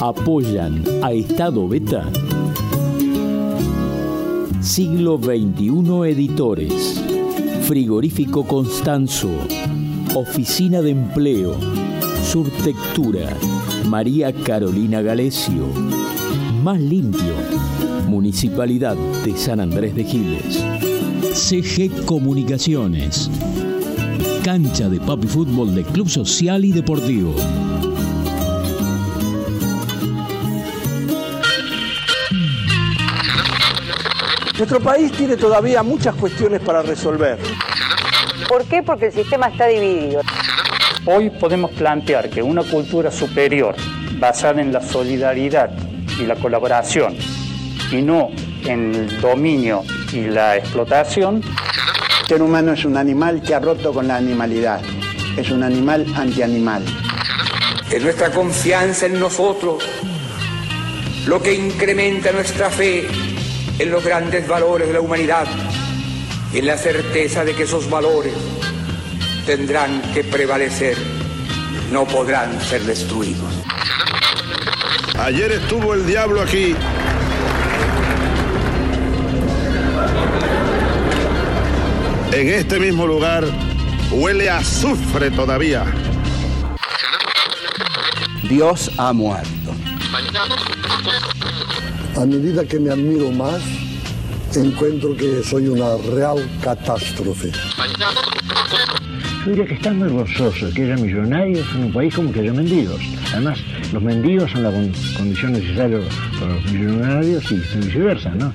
Apoyan a Estado Beta. Siglo XXI Editores. Frigorífico Constanzo. Oficina de Empleo. Surtectura. María Carolina Galesio. Más limpio. Municipalidad de San Andrés de Giles. CG Comunicaciones. Cancha de papi fútbol de Club Social y Deportivo. Nuestro país tiene todavía muchas cuestiones para resolver. ¿Por qué? Porque el sistema está dividido. Hoy podemos plantear que una cultura superior basada en la solidaridad y la colaboración y no en el dominio y la explotación. El ser humano es un animal que ha roto con la animalidad. Es un animal antianimal. Es nuestra confianza en nosotros lo que incrementa nuestra fe en los grandes valores de la humanidad y en la certeza de que esos valores tendrán que prevalecer, no podrán ser destruidos. Ayer estuvo el diablo aquí. En este mismo lugar huele a azufre todavía. Dios ha muerto. A medida que me admiro más, encuentro que soy una real catástrofe. Yo diría que están muy gozoso que haya millonarios en un país como que haya mendigos. Además, los mendigos son la condición necesaria para los millonarios y viceversa, ¿no?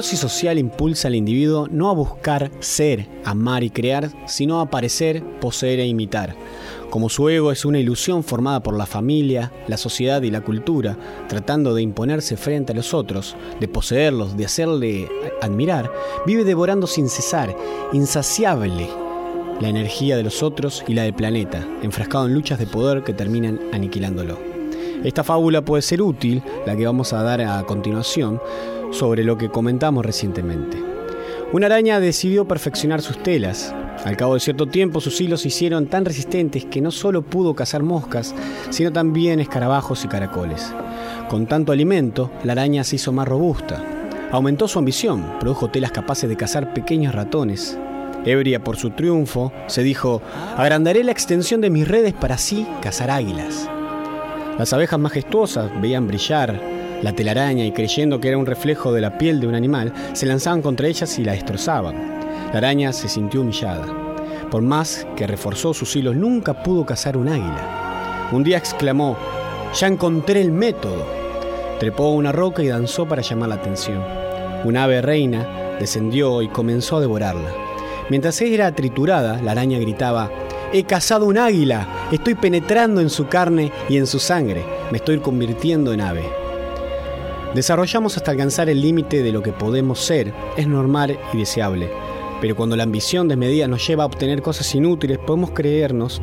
Neurosis social impulsa al individuo no a buscar ser, amar y crear, sino a parecer, poseer e imitar. Como su ego es una ilusión formada por la familia, la sociedad y la cultura, tratando de imponerse frente a los otros, de poseerlos, de hacerle admirar, vive devorando sin cesar, insaciable, la energía de los otros y la del planeta, enfrascado en luchas de poder que terminan aniquilándolo. Esta fábula puede ser útil, la que vamos a dar a continuación, sobre lo que comentamos recientemente. Una araña decidió perfeccionar sus telas. Al cabo de cierto tiempo sus hilos se hicieron tan resistentes que no solo pudo cazar moscas, sino también escarabajos y caracoles. Con tanto alimento, la araña se hizo más robusta. Aumentó su ambición, produjo telas capaces de cazar pequeños ratones. Ebria por su triunfo, se dijo, agrandaré la extensión de mis redes para así cazar águilas. Las abejas majestuosas veían brillar la telaraña y creyendo que era un reflejo de la piel de un animal, se lanzaban contra ellas y la destrozaban. La araña se sintió humillada. Por más que reforzó sus hilos, nunca pudo cazar un águila. Un día exclamó, ya encontré el método. Trepó a una roca y danzó para llamar la atención. Un ave reina descendió y comenzó a devorarla. Mientras era triturada, la araña gritaba, He cazado un águila, estoy penetrando en su carne y en su sangre, me estoy convirtiendo en ave. Desarrollamos hasta alcanzar el límite de lo que podemos ser, es normal y deseable, pero cuando la ambición desmedida nos lleva a obtener cosas inútiles, podemos creernos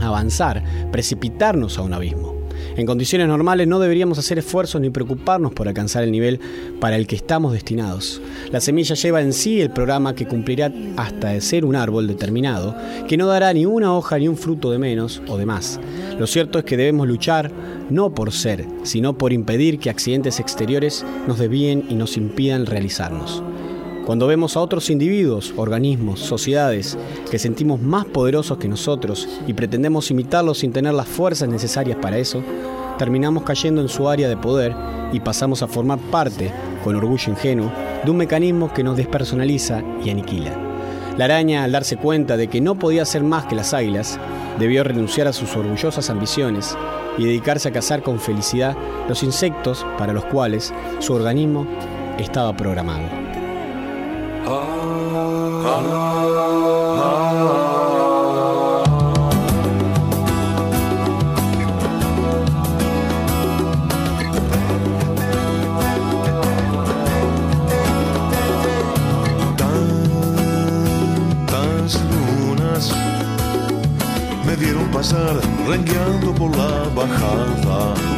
avanzar, precipitarnos a un abismo. En condiciones normales no deberíamos hacer esfuerzos ni preocuparnos por alcanzar el nivel para el que estamos destinados. La semilla lleva en sí el programa que cumplirá hasta de ser un árbol determinado, que no dará ni una hoja ni un fruto de menos o de más. Lo cierto es que debemos luchar no por ser, sino por impedir que accidentes exteriores nos desvíen y nos impidan realizarnos. Cuando vemos a otros individuos, organismos, sociedades que sentimos más poderosos que nosotros y pretendemos imitarlos sin tener las fuerzas necesarias para eso, terminamos cayendo en su área de poder y pasamos a formar parte, con orgullo ingenuo, de un mecanismo que nos despersonaliza y aniquila. La araña, al darse cuenta de que no podía ser más que las águilas, debió renunciar a sus orgullosas ambiciones y dedicarse a cazar con felicidad los insectos para los cuales su organismo estaba programado. Vieron pasar rengueando por la bajada.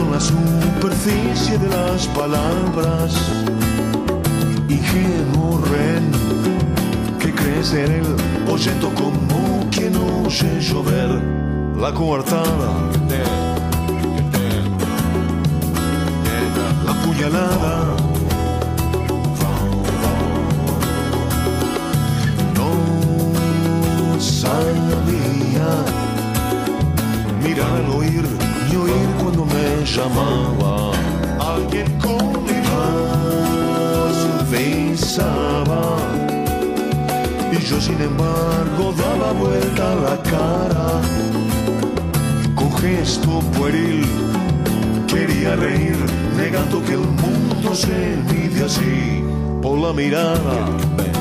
En la superficie de las palabras. Ingenuo ren que crees ser el oyendo como que no llover la coartada. La puñalada. Llamaba. Alguien con voz besaba. Y yo sin embargo daba vuelta la cara. Con gesto pueril quería reír, negando que el mundo se mide así por la mirada.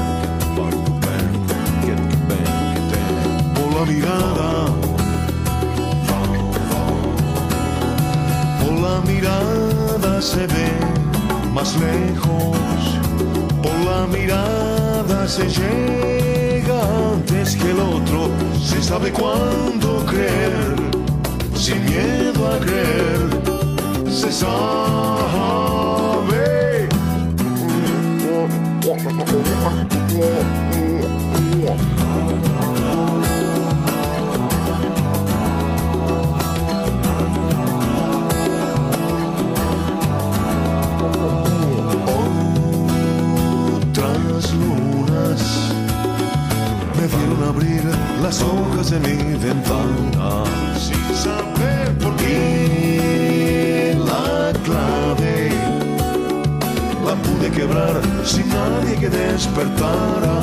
Se ve más lejos. Por la mirada se llega antes que el otro. Se sabe cuándo creer, sin miedo a creer. Se sabe. Las hojas de mi ventana sin saber por qué la clave la pude quebrar sin nadie que despertara.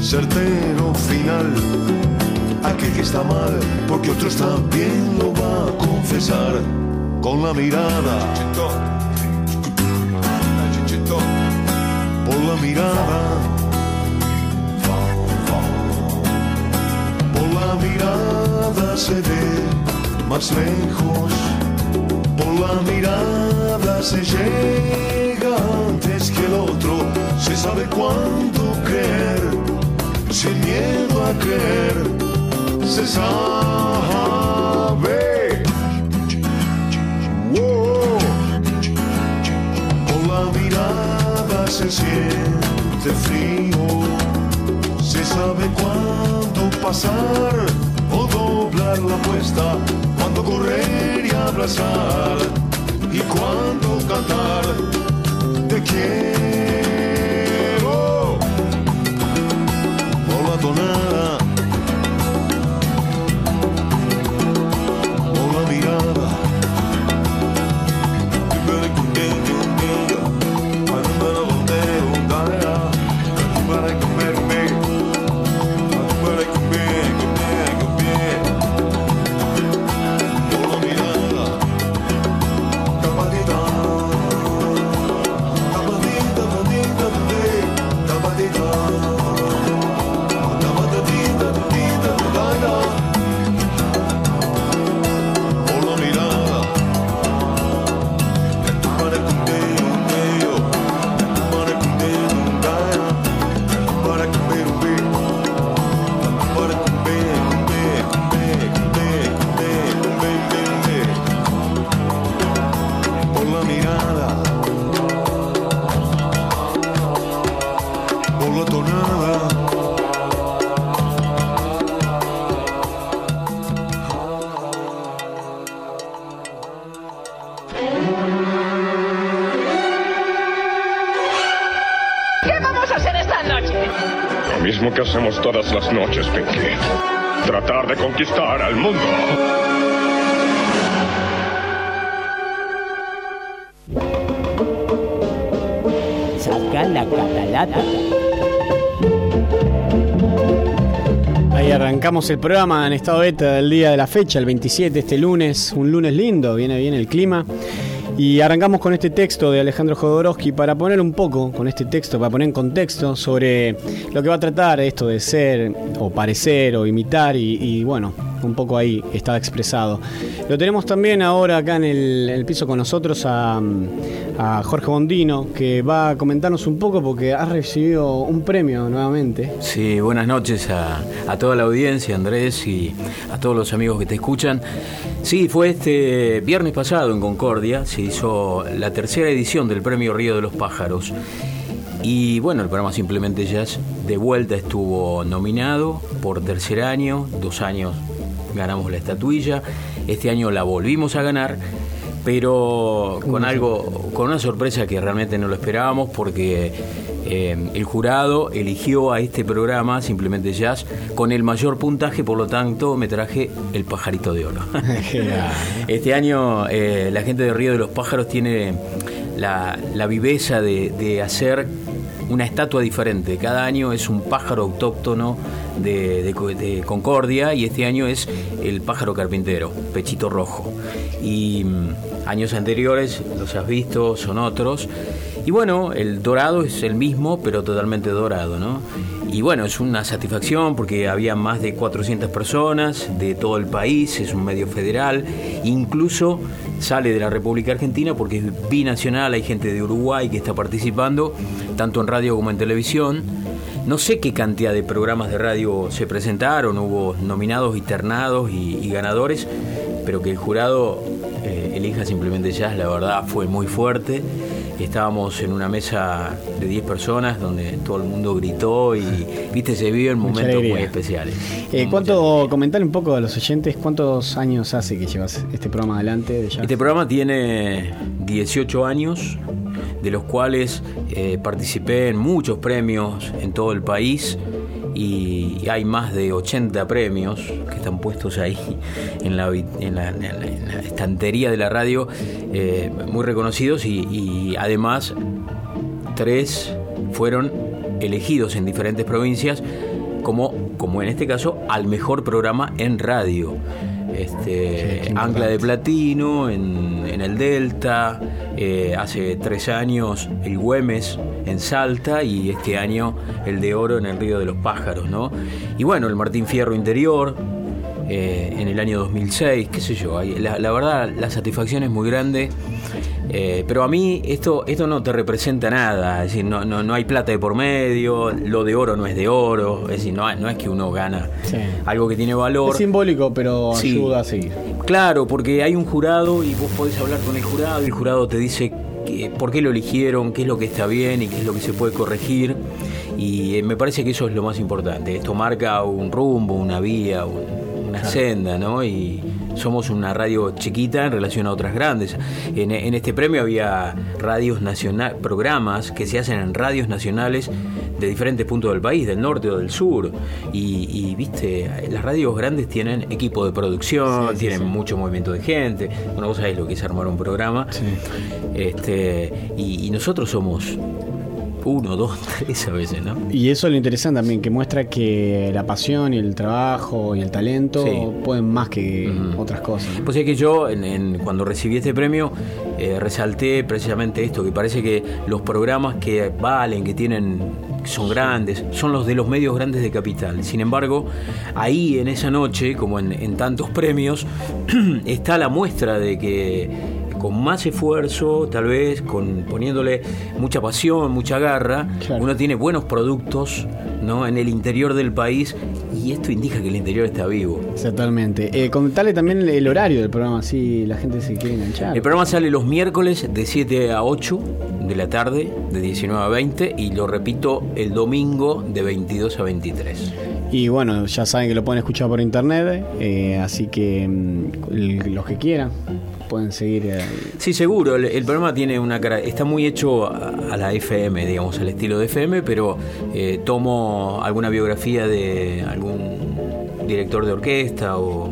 Certero final, aquel que está mal porque otro está bien lo va a confesar con la mirada. Por la mirada. Mirada se ve más lejos. Por la mirada se llega antes que el otro. Se sabe cuándo creer, sin miedo a creer. Se sabe. Por la mirada se siente frío. Se sabe cuándo pasar o doblar la apuesta, cuándo correr y abrazar y cuándo cantar. Te quiero por tonada, el programa en estado beta del día de la fecha, el 27, este lunes, un lunes lindo, viene bien el clima. Y arrancamos con este texto de Alejandro Jodorowsky para poner un poco, con este texto, para poner en contexto sobre lo que va a tratar esto de ser o parecer o imitar y, bueno, un poco ahí está expresado. Lo tenemos también ahora acá en el piso con nosotros a, a Jorge Bondino, que va a comentarnos un poco porque ha recibido un premio nuevamente. Sí, buenas noches a, a toda la audiencia, Andrés, y a todos los amigos que te escuchan. Sí, fue este viernes pasado en Concordia, se hizo la tercera edición del Premio Río de los Pájaros. Y bueno, el programa Simplemente Jazz de vuelta estuvo nominado por tercer año, dos años ganamos la estatuilla, este año la volvimos a ganar, pero con algo, con una sorpresa que realmente no lo esperábamos porque eh, el jurado eligió a este programa, Simplemente Jazz, con el mayor puntaje, por lo tanto me traje el pajarito de oro. este año eh, la gente de Río de los Pájaros tiene la, la viveza de, de hacer una estatua diferente. Cada año es un pájaro autóctono de, Concordia y este año es el pájaro carpintero, pechito rojo. Y mm, años anteriores, los has visto, son otros. Y bueno, el dorado es el mismo, pero totalmente dorado, ¿no? Y bueno, es una satisfacción porque había más de 400 personas de todo el país, es un medio federal, incluso sale de la República Argentina porque es binacional, hay gente de Uruguay que está participando, tanto en radio como en televisión. No sé qué cantidad de programas de radio se presentaron, hubo nominados y ternados y, y ganadores, pero que el jurado eh, elija simplemente jazz, la verdad fue muy fuerte. Estábamos en una mesa de 10 personas donde todo el mundo gritó y viste se viven momentos muy especiales. Eh, ¿Cuánto, comentar un poco a los oyentes, cuántos años hace que llevas este programa adelante de? Este programa tiene 18 años, de los cuales eh, participé en muchos premios en todo el país y hay más de 80 premios que están puestos ahí en la, estantería de la radio, eh, muy reconocidos y, y además tres fueron elegidos en diferentes provincias como, como en este caso, al mejor programa en radio. Este, Ancla de Platino en, en el Delta, eh, hace tres años el Güemes en Salta y este año el de Oro en el Río de los Pájaros, ¿no? Y bueno, el Martín Fierro Interior eh, en el año 2006, qué sé yo, la verdad la satisfacción es muy grande. Eh, pero a mí esto, esto no te representa nada, es decir, no, no, no hay plata de por medio, lo de oro no es de oro, es decir, no, no es que uno gana Sí. algo que tiene valor. Es simbólico, pero Sí. ayuda a seguir. Claro, porque hay un jurado y vos podés hablar con el jurado y el jurado te dice que- por qué lo eligieron, qué es lo que está bien y qué es lo que se puede corregir. Y eh, me parece que eso es lo más importante. Esto marca un rumbo, una vía, un- una senda, ¿no? Y somos una radio chiquita en relación a otras grandes. En, en este premio había radios nacionales, programas que se hacen en radios nacionales de diferentes puntos del país, del norte o del sur. Y, y, viste, las radios grandes tienen equipo de producción, Sí, sí, tienen sí. mucho movimiento de gente. Bueno, vos sabés lo que es armar un programa. Este, y, y nosotros somos uno, dos, tres a veces, ¿no? Y eso es lo interesante también, que muestra que la pasión y el trabajo y el talento Sí. pueden más que otras cosas. ¿no? Pues es que yo, en- en- cuando recibí este premio, eh, resalté precisamente esto, que parece que los programas que valen, que tienen, que son grandes, son los de los medios grandes de capital. Sin embargo, ahí en esa noche, como en, en tantos premios, está la muestra de que con más esfuerzo, tal vez, con poniéndole mucha pasión, mucha garra, uno tiene buenos productos ¿no? en el interior del país y esto indica que el interior está vivo. Totalmente. Eh, comentarle también el, horario del programa, así la gente se quiere enganchar. El programa sale los miércoles de 7 a 8 de la tarde, de 19 a 20, y lo repito el domingo de 22 a 23. Y bueno, ya saben que lo pueden escuchar por internet, eh, así que mm, los que quieran pueden seguir. eh, Sí, seguro. El, programa tiene una cara, está muy hecho a, a la FM, digamos, al estilo de FM, pero eh, tomo alguna biografía de algún director de orquesta o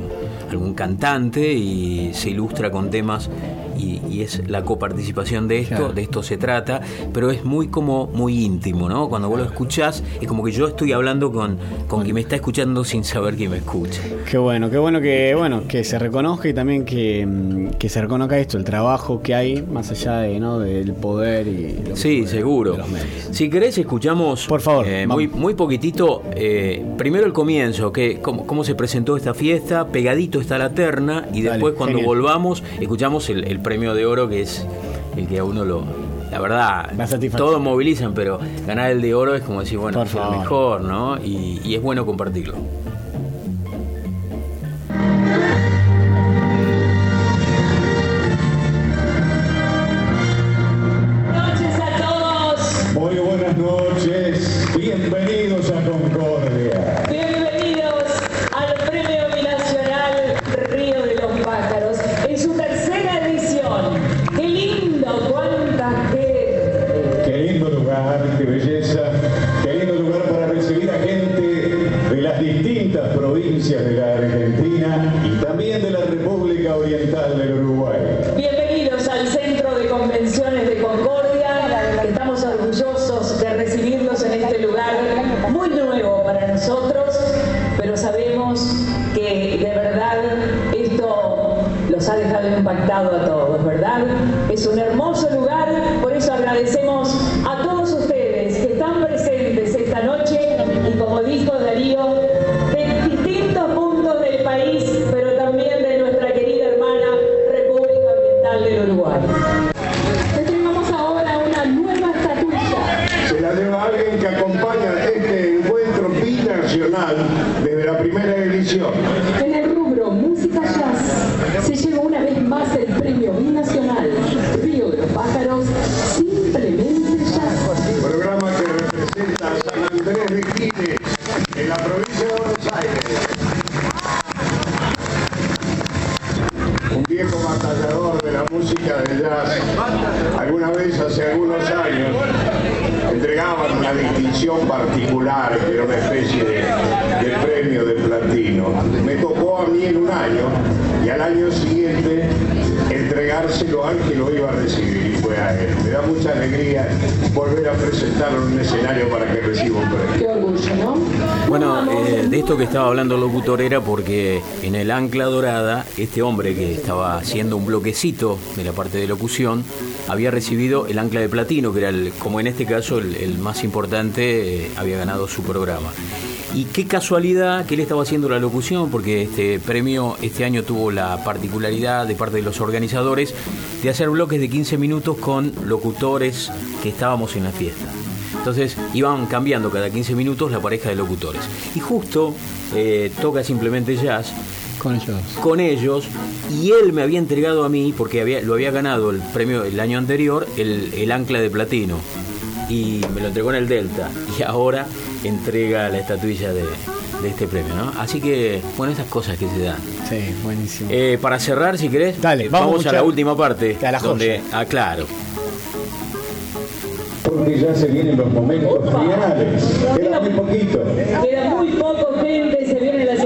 algún cantante y se ilustra con temas y, y es la coparticipación de esto, Claro. de esto se trata, pero es muy como muy íntimo, ¿no? Cuando vos lo escuchás es como que yo estoy hablando con, con quien me está escuchando sin saber quién me escucha. Qué bueno, qué bueno que bueno que se reconozca y también que, mm, que se reconozca esto, el trabajo que hay más allá de no del poder y lo Sí, seguro. Si querés, escuchamos Por favor, muy, muy poquitito. eh, primero el comienzo, que cómo, cómo se presentó esta fiesta, pegadito está la terna, y Dale, después cuando genial. volvamos, escuchamos el, el premio de oro, que es el que a uno lo. La verdad, todos movilizan, pero ganar el de oro es como decir, bueno, es el favor. mejor, ¿no? Y, y es bueno compartirlo. Este hombre que estaba haciendo un bloquecito de la parte de locución, había recibido el Ancla de Platino, que era, el, como en este caso, el, más importante, eh, había ganado su programa. Y qué casualidad que él estaba haciendo la locución, porque este premio este año tuvo la particularidad de parte de los organizadores de hacer bloques de 15 minutos con locutores que estábamos en la fiesta. Entonces iban cambiando cada 15 minutos la pareja de locutores. Y justo eh, toca simplemente jazz con ellos. con ellos y él me había entregado a mí, porque había, lo había ganado el premio el año anterior, el, el ancla de platino. Y me lo entregó en el Delta. Y ahora entrega la estatuilla de, de este premio, ¿no? Así que, bueno, esas cosas que se dan. Sí, buenísimo. Eh, para cerrar, si querés, Dale, eh, vamos a vamos, a escuchar la última parte. a la donde, joya. ah, claro. Porque ya se vienen los momentos finales. Queda muy poquito. Queda muy poco gente, se vienen las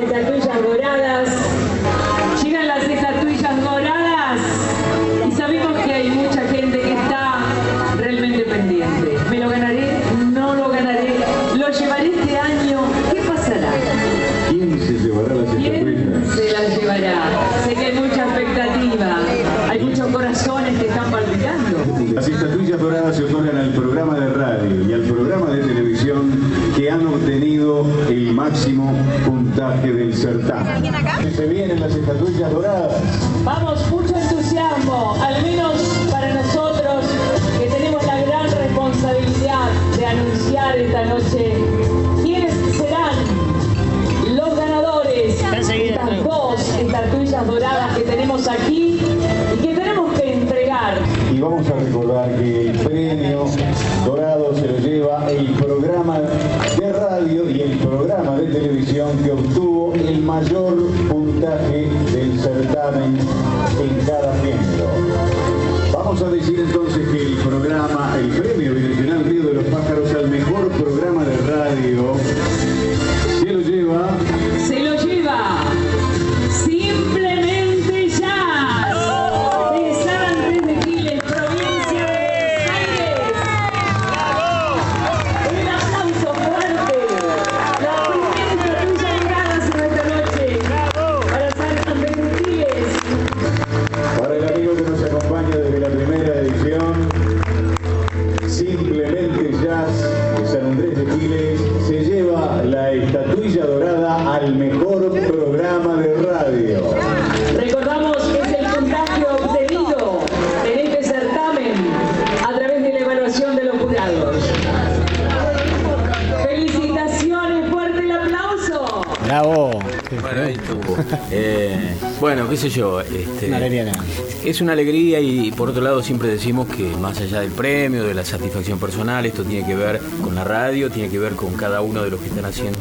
certamen. Se vienen las estatuillas doradas. Vamos, mucho entusiasmo, al menos para nosotros que tenemos la gran responsabilidad de anunciar esta noche quiénes serán los ganadores de estas dos estatuillas doradas que tenemos aquí y que tenemos que entregar. Y vamos a recordar que el premio dorado se lo lleva el programa de radio y el programa de televisión el mayor puntaje del certamen en cada miembro. Vamos a decir entonces que el programa, el premio bueno, qué sé yo. Este, Una alegría grande. Es una alegría y por otro lado siempre decimos que más allá del premio, de la satisfacción personal, esto tiene que ver con la radio, tiene que ver con cada uno de los que están haciendo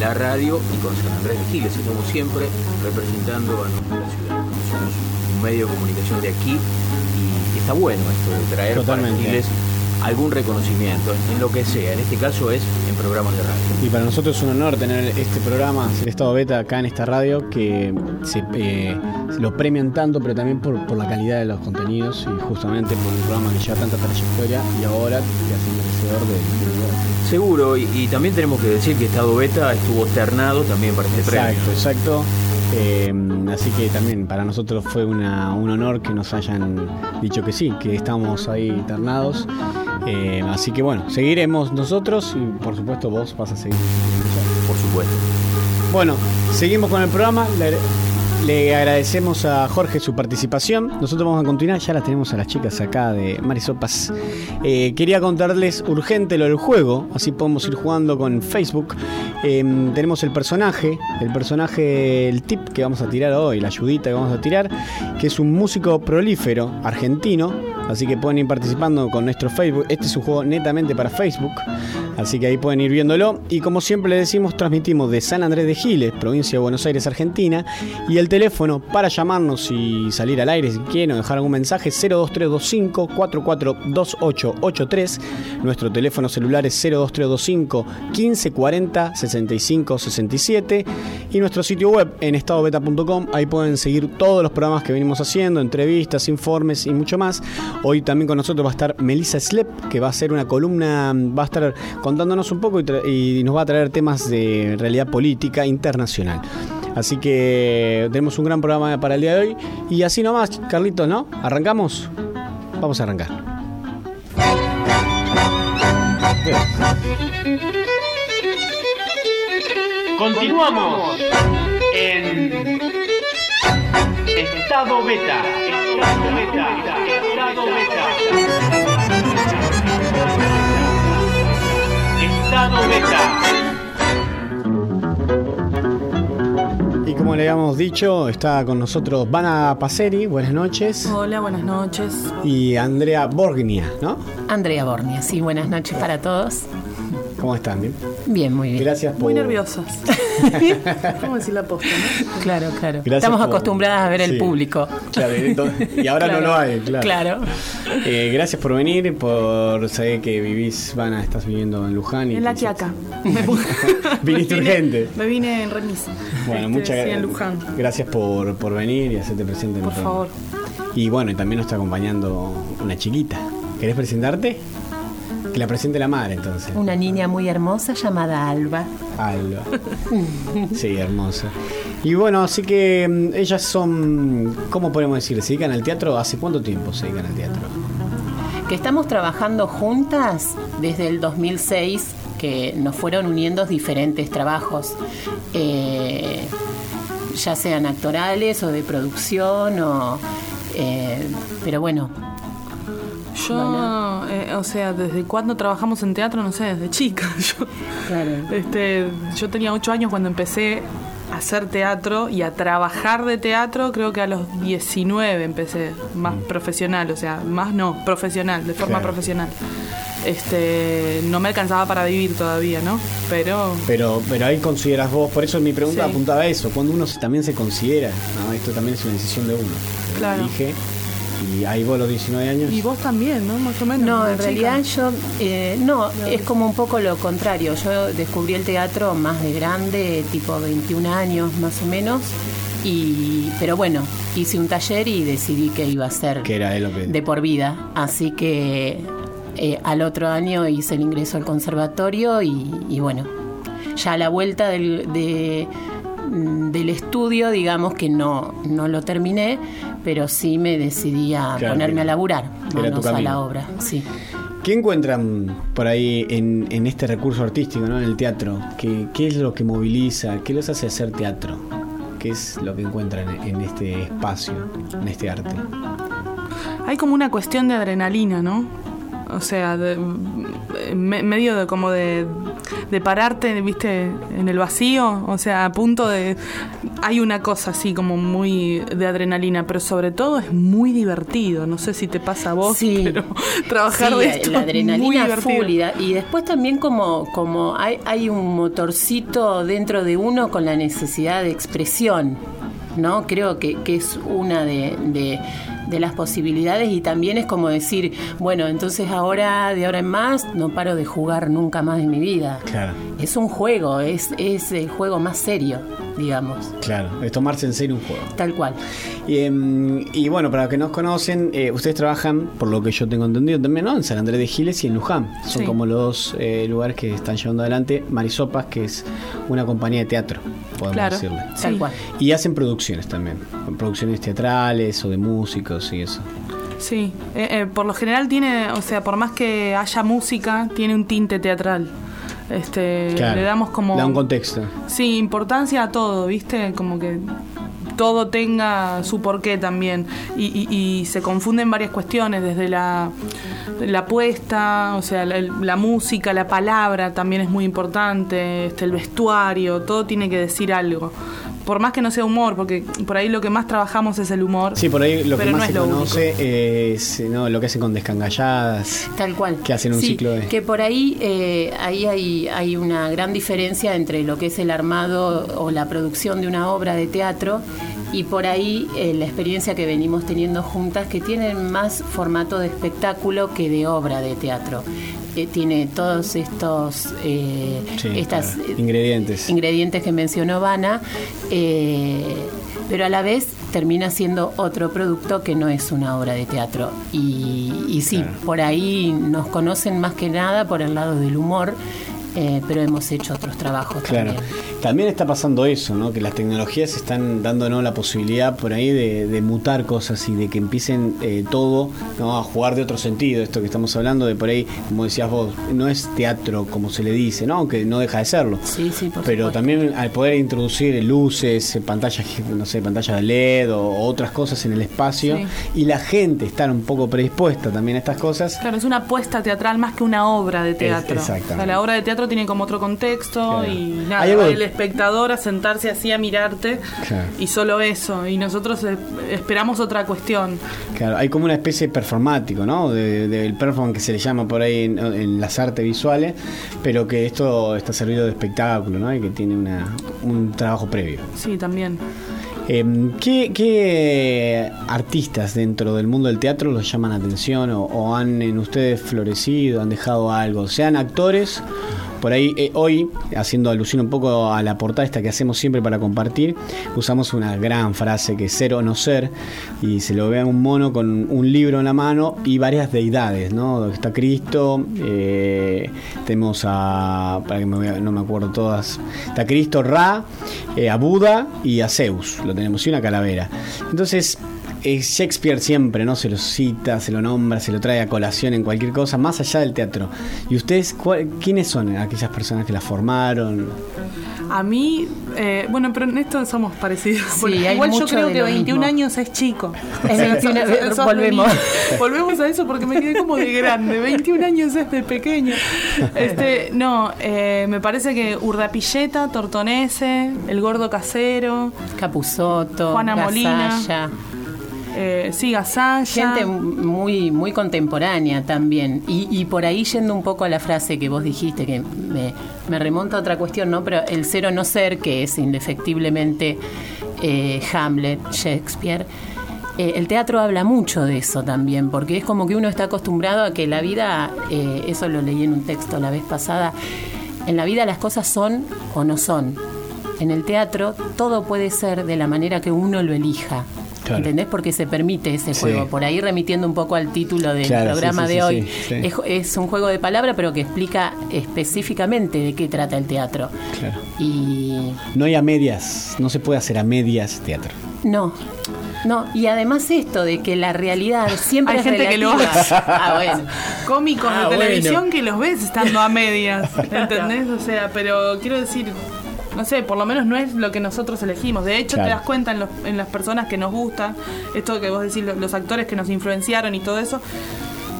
la radio y con San Andrés de Giles. Estamos siempre representando a nuestra ciudad. Somos un medio de comunicación de aquí y está bueno esto de traer Totalmente. para Giles algún reconocimiento, en lo que sea. En este caso es en programas de radio. Y para nosotros es un honor tener este programa, el estado beta, acá en esta radio, que se, eh, lo premian tanto, pero también por, por la calidad de los contenidos y justamente por un programa que lleva tanta trayectoria y ahora te hace merecedor de, de. Seguro, y, y también tenemos que decir que Estado Beta estuvo ternado también para este premio. Exacto, exacto. Eh, así que también para nosotros fue una- un honor que nos hayan dicho que sí, que estamos ahí internados. Eh, así que bueno, seguiremos nosotros y por supuesto vos vas a seguir. Por supuesto. Bueno, seguimos con el programa. Le, agradecemos a Jorge su participación. Nosotros vamos a continuar, ya las tenemos a las chicas acá de Marisopas. Eh, quería contarles urgente lo del juego, así podemos ir jugando con Facebook. Eh, tenemos el personaje, el personaje, el tip que vamos a tirar hoy, la ayudita que vamos a tirar, que es un músico prolífero argentino. Así que pueden ir participando con nuestro Facebook. Este es un juego netamente para Facebook. Así que ahí pueden ir viéndolo. Y como siempre le decimos, transmitimos de San Andrés de Giles, provincia de Buenos Aires, Argentina. Y el teléfono para llamarnos y salir al aire si quieren o dejar algún mensaje 02325 442883. Nuestro teléfono celular es 02325 1540 65 67. Y nuestro sitio web en estadobeta.com. Ahí pueden seguir todos los programas que venimos haciendo, entrevistas, informes y mucho más. Hoy también con nosotros va a estar Melissa Slep, que va a hacer una columna, va a estar contándonos un poco y, nos va a traer temas de realidad política internacional. Así que tenemos un gran programa para el día de hoy. Y así nomás, Carlitos, ¿no? ¿Arrancamos? Vamos a arrancar. Continuamos en Estado Beta. Estado Beta. Estado Beta. Y como le habíamos dicho, está con nosotros Vana Paseri, buenas noches. Hola, buenas noches. Y Andrea Borgnia, ¿no? Andrea Bornia, sí, buenas noches para todos. ¿Cómo están? Bien, Bien, muy bien. Gracias por. Muy nerviosas. ¿Cómo decir la posta, no? Claro, claro. Gracias Estamos por- acostumbradas a ver Sí. el público. Claro, y entonces- y ahora no lo hay, claro. Claro. Eh, gracias por venir, por saber que vivís, Vana, estás viviendo en Luján. Y En la Quiaca. Viniste Me vine- urgente. Me vine en remis. Bueno, Este, muchas sí, en gracias. Luján. Gracias por, por venir y hacerte presente en Por favor. Y bueno, y también nos está acompañando una chiquita. ¿Querés presentarte? Que la presente la madre entonces. Una niña muy hermosa llamada Alba. Alba. Sí, hermosa. Y bueno, así que mm, ellas son, ¿cómo podemos decir? ¿Se dedican al teatro? ¿Hace cuánto tiempo se dedican al teatro? Que estamos trabajando juntas desde el 2006, que nos fueron uniendo diferentes trabajos, eh, ya sean actorales o de producción, o, eh, pero bueno, Yo, eh, o sea, desde cuándo trabajamos en teatro, no sé, desde chica. Yo, este, yo tenía ocho años cuando empecé a hacer teatro y a trabajar de teatro, creo que a los 19 empecé, más profesional, o sea, más no, profesional, de forma Claro. profesional. Este, no me alcanzaba para vivir todavía, ¿no? Pero Pero, pero ahí consideras vos, por eso mi pregunta Sí. apuntaba a eso, cuando uno también se considera, ¿no? esto también es una decisión de uno, uno Claro. elige Y ahí vos los 19 años. Y vos también, ¿no? Más o menos. No, en chica. realidad yo, eh, no, es como un poco lo contrario. Yo descubrí el teatro más de grande, tipo 21 años más o menos. Y, pero bueno, hice un taller y decidí que iba a ser Que era de lo que. de por vida. Así que eh, al otro año hice el ingreso al conservatorio y, y bueno, ya a la vuelta del, de- del estudio, digamos que no, no lo terminé, pero sí me decidí a Claro, ponerme a laburar, manos a la obra. Sí. ¿Qué encuentran por ahí en, en este recurso artístico, ¿no? en el teatro? ¿Qué, ¿Qué es lo que moviliza? ¿Qué los hace hacer teatro? ¿Qué es lo que encuentran en este espacio, en este arte? Hay como una cuestión de adrenalina, ¿no? O sea, de- me- medio de como de, de pararte, viste, en el vacío. O sea, a punto de. Hay una cosa así como muy de adrenalina, pero sobre todo es muy divertido. No sé si te pasa a vos, pero trabajar Sí, de esto la es muy adrenalina divertido. full y, da- y después también como, como hay, hay un motorcito dentro de uno con la necesidad de expresión, ¿no? Creo que, que es una de, de- de las posibilidades y también es como decir, bueno, entonces ahora, de ahora en más, no paro de jugar nunca más en mi vida. Claro, Es un juego, es, es el juego más serio, digamos, claro. Es tomarse en serio un juego. tal cual. Y, em, y bueno, para los que nos conocen, eh, ustedes trabajan, por lo que yo tengo entendido también, ¿no? En San Andrés de Giles y en Luján. Son Sí. como los dos eh, lugares que están llevando adelante Marisopas, que es una compañía de teatro, podemos Claro, decirle. Tal sí. cual. Y hacen producciones también, producciones teatrales o de músicos y eso. Sí, eh, eh, por lo general tiene, o sea, por más que haya música, tiene un tinte teatral. Este, Claro. le damos como Da un contexto. Sí, importancia a todo, ¿viste? Como que todo tenga su porqué también. Y, y- y se confunden varias cuestiones, desde la, la puesta, o sea, la, la música, la palabra también es muy importante, este, el vestuario, todo tiene que decir algo. Por más que no sea humor, porque por ahí lo que más trabajamos es el humor. Sí, por ahí lo que más no se es lo conoce es ¿no? lo que hacen con descangalladas. Tal cual. Que hacen un Sí, ciclo de. Que por ahí, eh, ahí hay, hay una gran diferencia entre lo que es el armado o la producción de una obra de teatro y por ahí eh, la experiencia que venimos teniendo juntas que tienen más formato de espectáculo que de obra de teatro. Eh, tiene todos estos eh, Sí, estas claro. Ingredientes. ingredientes que mencionó Vana, eh, pero a la vez termina siendo otro producto que no es una obra de teatro. Y, y sí, por ahí nos conocen más que nada por el lado del humor, eh, pero hemos hecho otros trabajos Claro. también. También está pasando eso, ¿no? Que las tecnologías están dándonos la posibilidad por ahí de, de mutar cosas y de que empiecen eh, todo ¿no? a jugar de otro sentido. Esto que estamos hablando de por ahí, como decías vos, no es teatro como se le dice, ¿no? Aunque no deja de serlo. Sí, sí, por Pero supuesto. también al poder introducir luces, eh, pantallas, no sé, pantallas de LED o, o otras cosas en el espacio Sí. y la gente estar un poco predispuesta también a estas cosas. Claro, es una apuesta teatral más que una obra de teatro. exactamente. O sea, la obra de teatro tiene como otro contexto Claro. y nada, de- el espectador a sentarse así a mirarte Claro. y solo eso. Y nosotros esperamos otra cuestión. Claro, hay como una especie de performático, ¿no? De- Del performance que se le llama por ahí en, en las artes visuales, pero que esto está servido de espectáculo, ¿no? Y que tiene una, un trabajo previo. Sí, también. Eh, ¿qué, qué artistas dentro del mundo del teatro los llaman la atención o, o han en ustedes florecido, han dejado algo? Sean actores, por ahí eh, hoy, haciendo alusión un poco a la portada esta que hacemos siempre para compartir, usamos una gran frase que es ser o no ser, y se lo ve a un mono con un libro en la mano y varias deidades, ¿no? Está Cristo, eh, tenemos a, para que no me acuerdo todas, está Cristo, Ra, eh, a Buda y a Zeus, lo tenemos, y una calavera. Entonces, Shakespeare siempre, ¿no? Se lo cita, se lo nombra, se lo trae a colación en cualquier cosa, más allá del teatro. ¿Y ustedes, cuál- quiénes son aquellas personas que la formaron? A mí, eh, bueno, pero en esto somos parecidos. Sí, Igual yo creo de que lo 21 mismo. años es chico. Es 21, Sos- sos volvemos. Volvemos a eso porque me quedé como de grande. 21 años es de pequeño. Este, no, eh, me parece que Urdapilleta, Tortonese, El Gordo Casero, Capuzoto, Juana Molina. Eh, sí. Gente muy, muy contemporánea también. Y, y por ahí yendo un poco a la frase que vos dijiste, que me, me remonta a otra cuestión, ¿no? Pero el ser o no ser, que es indefectiblemente eh, Hamlet, Shakespeare. eh, el teatro habla mucho de eso también, porque es como que uno está acostumbrado a que la vida, eh, eso lo leí en un texto la vez pasada, en la vida las cosas son o no son. En el teatro todo puede ser de la manera que uno lo elija. Claro. ¿Entendés? Porque se permite ese Sí. juego. Por ahí remitiendo un poco al título del Claro, programa sí, de sí, hoy. sí, sí. Es, es un juego de palabras, pero que explica específicamente de qué trata el teatro. Claro. Y No hay a medias, no se puede hacer a medias teatro. no. No, y además esto de que la realidad siempre Hay es gente que lo hace. Ah, bueno. Cómicos Ah, de televisión bueno. que los ves estando a medias, ¿entendés? O sea, pero quiero decir, no sé, por lo menos no es lo que nosotros elegimos. De hecho, Claro. te das cuenta en, los- en las personas que nos gustan, esto que vos decís, lo- los actores que nos influenciaron y todo eso,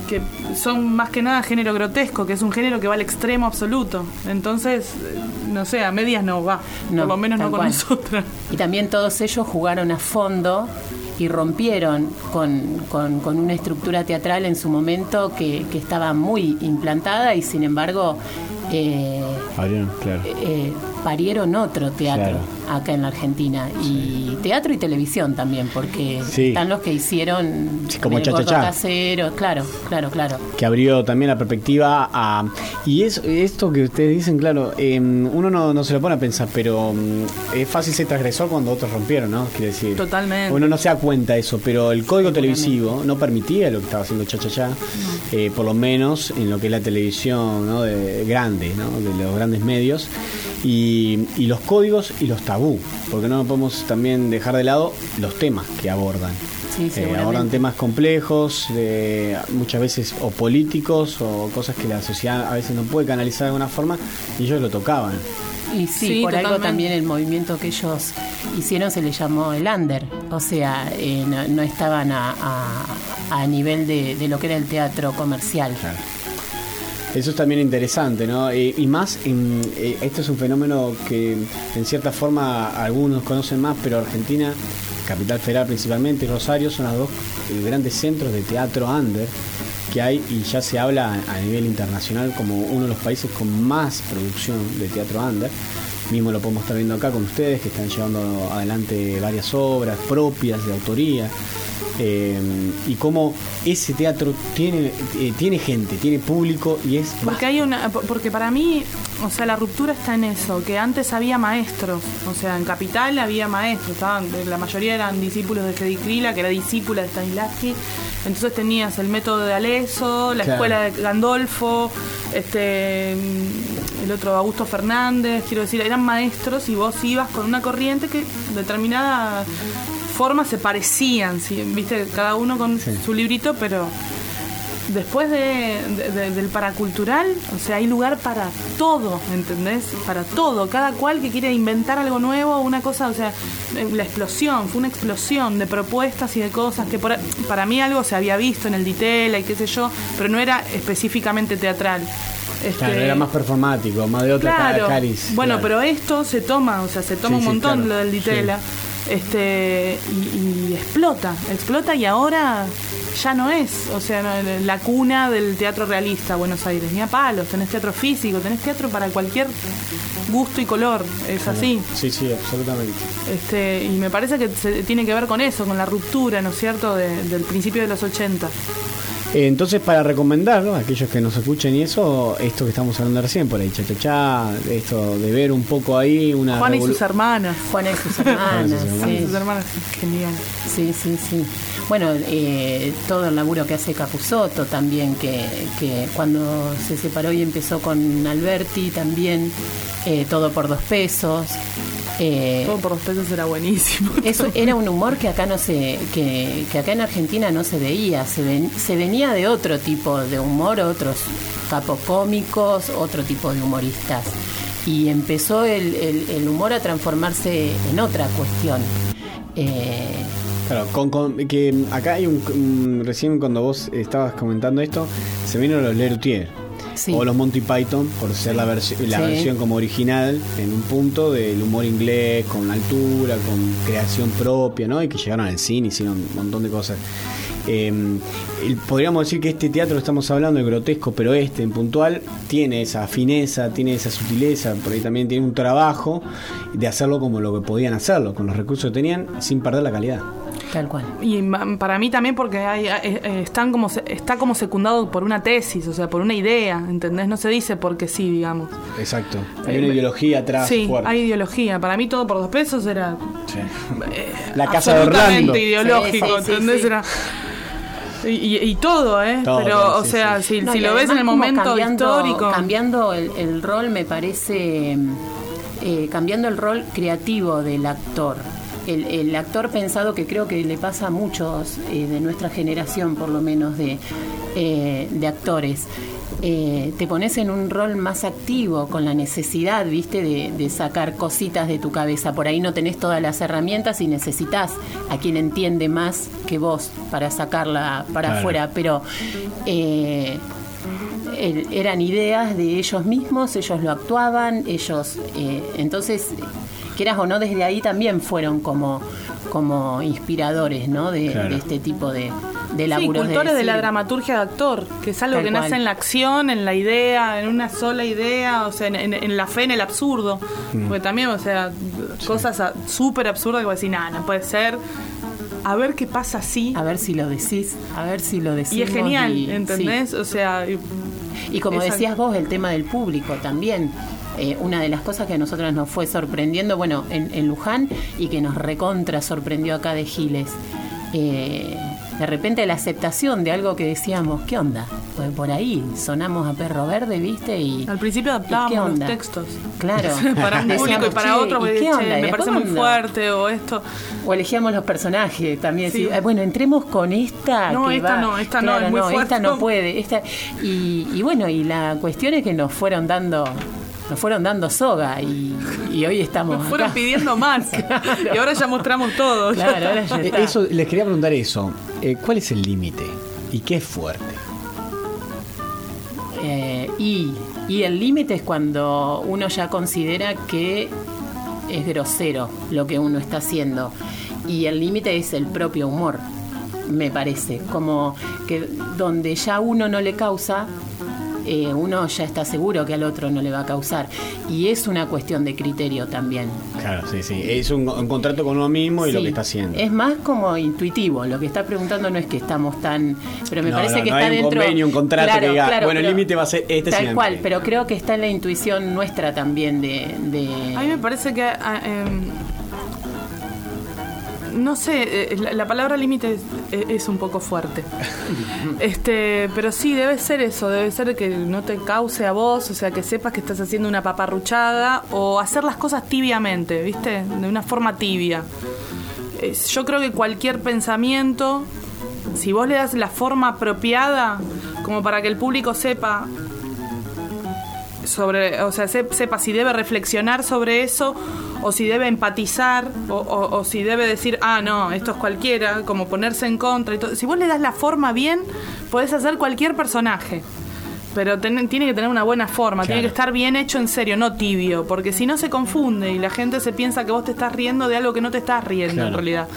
que son más que nada género grotesco, que es un género que va al extremo absoluto. Entonces, eh, no sé, a medias no va, por lo menos no con cual. nosotras. Y también todos ellos jugaron a fondo y rompieron con, con- con una estructura teatral en su momento que, que estaba muy implantada y sin embargo eh, Abrieron, claro. eh, parieron otro teatro acá en la Argentina. Y teatro y televisión también, porque Sí. están los que hicieron como el Cha Cha Gordo Cha. casero, claro, claro, claro. que abrió también la perspectiva a... Y es, esto que ustedes dicen, claro, eh, uno no, no se lo pone a pensar, pero mm, es fácil ser transgresor cuando otros rompieron, ¿no? Quiere decir... Totalmente. Uno no se da cuenta de eso, pero el código televisivo no permitía lo que estaba haciendo Cha Cha Cha, eh, por lo menos en lo que es la televisión ¿no? de, grande, ¿no? de los grandes medios, y, y los códigos y los tabú, porque no podemos también dejar de lado los temas que abordan. Sí, Eh, abordan temas complejos, muchas veces o políticos o cosas que la sociedad a veces no puede canalizar de alguna forma y ellos lo tocaban. Y sí, Sí, por algo también el movimiento que ellos hicieron se le llamó el under. O sea, eh, no, no estaban a, a- a nivel de, de lo que era el teatro comercial. Eso es también interesante, ¿no? Eh, y más, en, esto es un fenómeno que en cierta forma algunos conocen más, pero Argentina, Capital Federal principalmente, y Rosario son los dos eh, grandes centros de teatro under que hay y ya se habla a nivel internacional como uno de los países con más producción de teatro under. Mismo lo podemos estar viendo acá con ustedes, que están llevando adelante varias obras propias de autoría. Eh, y cómo ese teatro tiene, eh, tiene gente, tiene público y es Porque hay una, porque para mí, o sea, la ruptura está en eso, que antes había maestros, o sea, en Capital había maestros, estaban, la mayoría eran discípulos de Fede Krila, que era discípula de Stanislavski, entonces tenías el método de Aleso, la Claro. escuela de Gandolfo, este el otro Augusto Fernández, quiero decir, eran maestros y vos ibas con una corriente que determinada forma se parecían, ¿sí? viste, cada uno con su librito, pero después de, de- de- del paracultural, o sea, hay lugar para todo, ¿entendés? Para todo, cada cual que quiere inventar algo nuevo, una cosa, o sea, eh, la explosión, fue una explosión de propuestas y de cosas que por- para mí algo se había visto en el Ditela y qué sé yo, pero no era específicamente teatral. Este, Claro, era más performático, más de otra Claro. ca- cariz. Bueno, claro. pero esto se toma, o sea, se toma Sí, un sí, montón claro. lo del Ditela. Este, y, y explota, explota y ahora ya no es, o sea, no- la cuna del teatro realista Buenos Aires, ni a palos, tenés teatro físico, tenés teatro para cualquier gusto y color, es así. Sí, sí, absolutamente. Este, y me parece que se- tiene que ver con eso, con la ruptura, ¿no es cierto?, de- del principio de los 80. Entonces, para recomendarlo, a aquellos que nos escuchen y eso, esto que estamos hablando recién, por ahí, cha, cha, cha, esto de ver un poco ahí una. Juana y sus hermanas. Juana y sus hermanas, Juana y sí. sus hermanas, genial. Sí, sí, sí. Bueno, eh, todo el laburo que hace Capusotto también, que, que cuando se separó y empezó con Alberti también, eh, todo por dos pesos. Eh, Todo por dos pesos era buenísimo. Eso era un humor que acá no se, que, que acá en Argentina no se veía, se, ven- se venía de otro tipo de humor, otros capos cómicos, otro tipo de humoristas. Y empezó el, el- el humor a transformarse en otra cuestión. Eh, Claro, con, con- que acá hay un, un- Recién cuando vos estabas comentando esto, se vieron los Lerutier. O los Monty Python, por ser la, versi- la Sí. versión como original, en un punto del humor inglés, con altura, con creación propia, ¿no? Y que llegaron al cine, hicieron un montón de cosas. Eh, el- podríamos decir que este teatro estamos hablando, el grotesco, pero este en puntual, tiene esa fineza, tiene esa sutileza, por ahí también tiene un trabajo de hacerlo como lo que podían hacerlo, con los recursos que tenían, sin perder la calidad. Tal cual. Y para mí también porque hay, eh, eh, están como se- está como secundado por una tesis, o sea, por una idea, ¿entendés? No se dice porque sí, digamos. Exacto. Hay una ideología atrás sí, fuerte. hay ideología. Para mí todo por dos pesos era La casa de Orlando. absolutamente ideológico, Sí, sí, sí, ¿entendés? sí. Era- y, y- y todo, ¿eh? Todo, Pero, todo, o sí, sea, sí. si, No, si y lo ves en el momento cambiando, histórico. Cambiando el, el rol, me parece. eh, cambiando el rol creativo del actor. El, el actor pensado que creo que le pasa a muchos eh, de nuestra generación, por lo menos, de, eh, de actores. Eh, te pones en un rol más activo, con la necesidad, viste, de, de sacar cositas de tu cabeza. Por ahí no tenés todas las herramientas y necesitas a quien entiende más que vos para sacarla para Claro. afuera. Pero eh, eran ideas de ellos mismos, ellos lo actuaban, ellos, eh, entonces, quieras o no, desde ahí también fueron como, como inspiradores, ¿no? De, Claro. de este tipo de, de Sí, laburos. cultores de, la dramaturgia de actor, que es algo Tal que nace en la acción, en la idea, en una sola idea, o sea, en, en- en la fe, en el absurdo. Mm. Porque también, o sea, cosas súper absurdas que vos decís, nada, no puede ser. A ver qué pasa así. A ver si lo decís, a ver si lo decimos. Y es genial, y- ¿entendés? O sea, y, Y como decías vos, el tema del público también. Eh, una de las cosas que a nosotras nos fue sorprendiendo, bueno, en, en Luján y que nos recontra sorprendió acá de Giles. eh, de repente la aceptación de algo que decíamos, ¿qué onda? Pues por ahí sonamos a perro verde, ¿viste? Y al principio ¿y adaptábamos los textos. Claro. para un público y para "Che, otro, ¿y porque, qué onda? ¿Y me parece muy onda?". fuerte o esto. O elegíamos los personajes también. Sí. "Ah, Bueno, entremos con esta. No, que esta va- no, esta no, Claro, es muy fuerte. Esta no puede. Esta... Y, y bueno, y la cuestión es que nos fueron dando. Nos fueron dando soga y, y hoy estamos. Nos fueron acá. pidiendo más. Y ahora ya mostramos todo. ya Claro, está. ahora ya Eh, está. Eso, les quería preguntar eso. Eh, ¿Cuál es el límite? ¿Y qué es fuerte? Eh, y, y el límite es cuando uno ya considera que es grosero lo que uno está haciendo. Y el límite es el propio humor, me parece. Como que donde ya uno no le causa, eh, uno ya está seguro que al otro no le va a causar. Y es una cuestión de criterio también. Claro, sí, sí. Es un, un contrato con uno mismo y lo que está haciendo. Es más como intuitivo. Lo que está preguntando no es que estamos tan. Pero me No, parece no, que no está hay un dentro. convenio, un contrato Claro, que diga, claro, bueno, el límite va a ser este Tal siempre. cual, pero creo que está en la intuición nuestra también de. de- A mí me parece que. ah, em, no sé, eh, la, la palabra límite es, es un poco fuerte. este, pero sí, debe ser eso, debe ser que no te cause a vos, o sea, que sepas que estás haciendo una paparruchada o hacer las cosas tibiamente, ¿viste? De una forma tibia. Es- yo creo que cualquier pensamiento, si vos le das la forma apropiada, como para que el público sepa sobre, o sea, se- sepa si debe reflexionar sobre eso o si debe empatizar o, o- o si debe decir, ah, no, esto es cualquiera, como ponerse en contra y todo. Si vos le das la forma bien, podés hacer cualquier personaje. Pero ten- tiene que tener una buena forma, tiene que estar bien hecho en serio, no tibio, porque si no se confunde y la gente se piensa que vos te estás riendo de algo que no te estás riendo en realidad.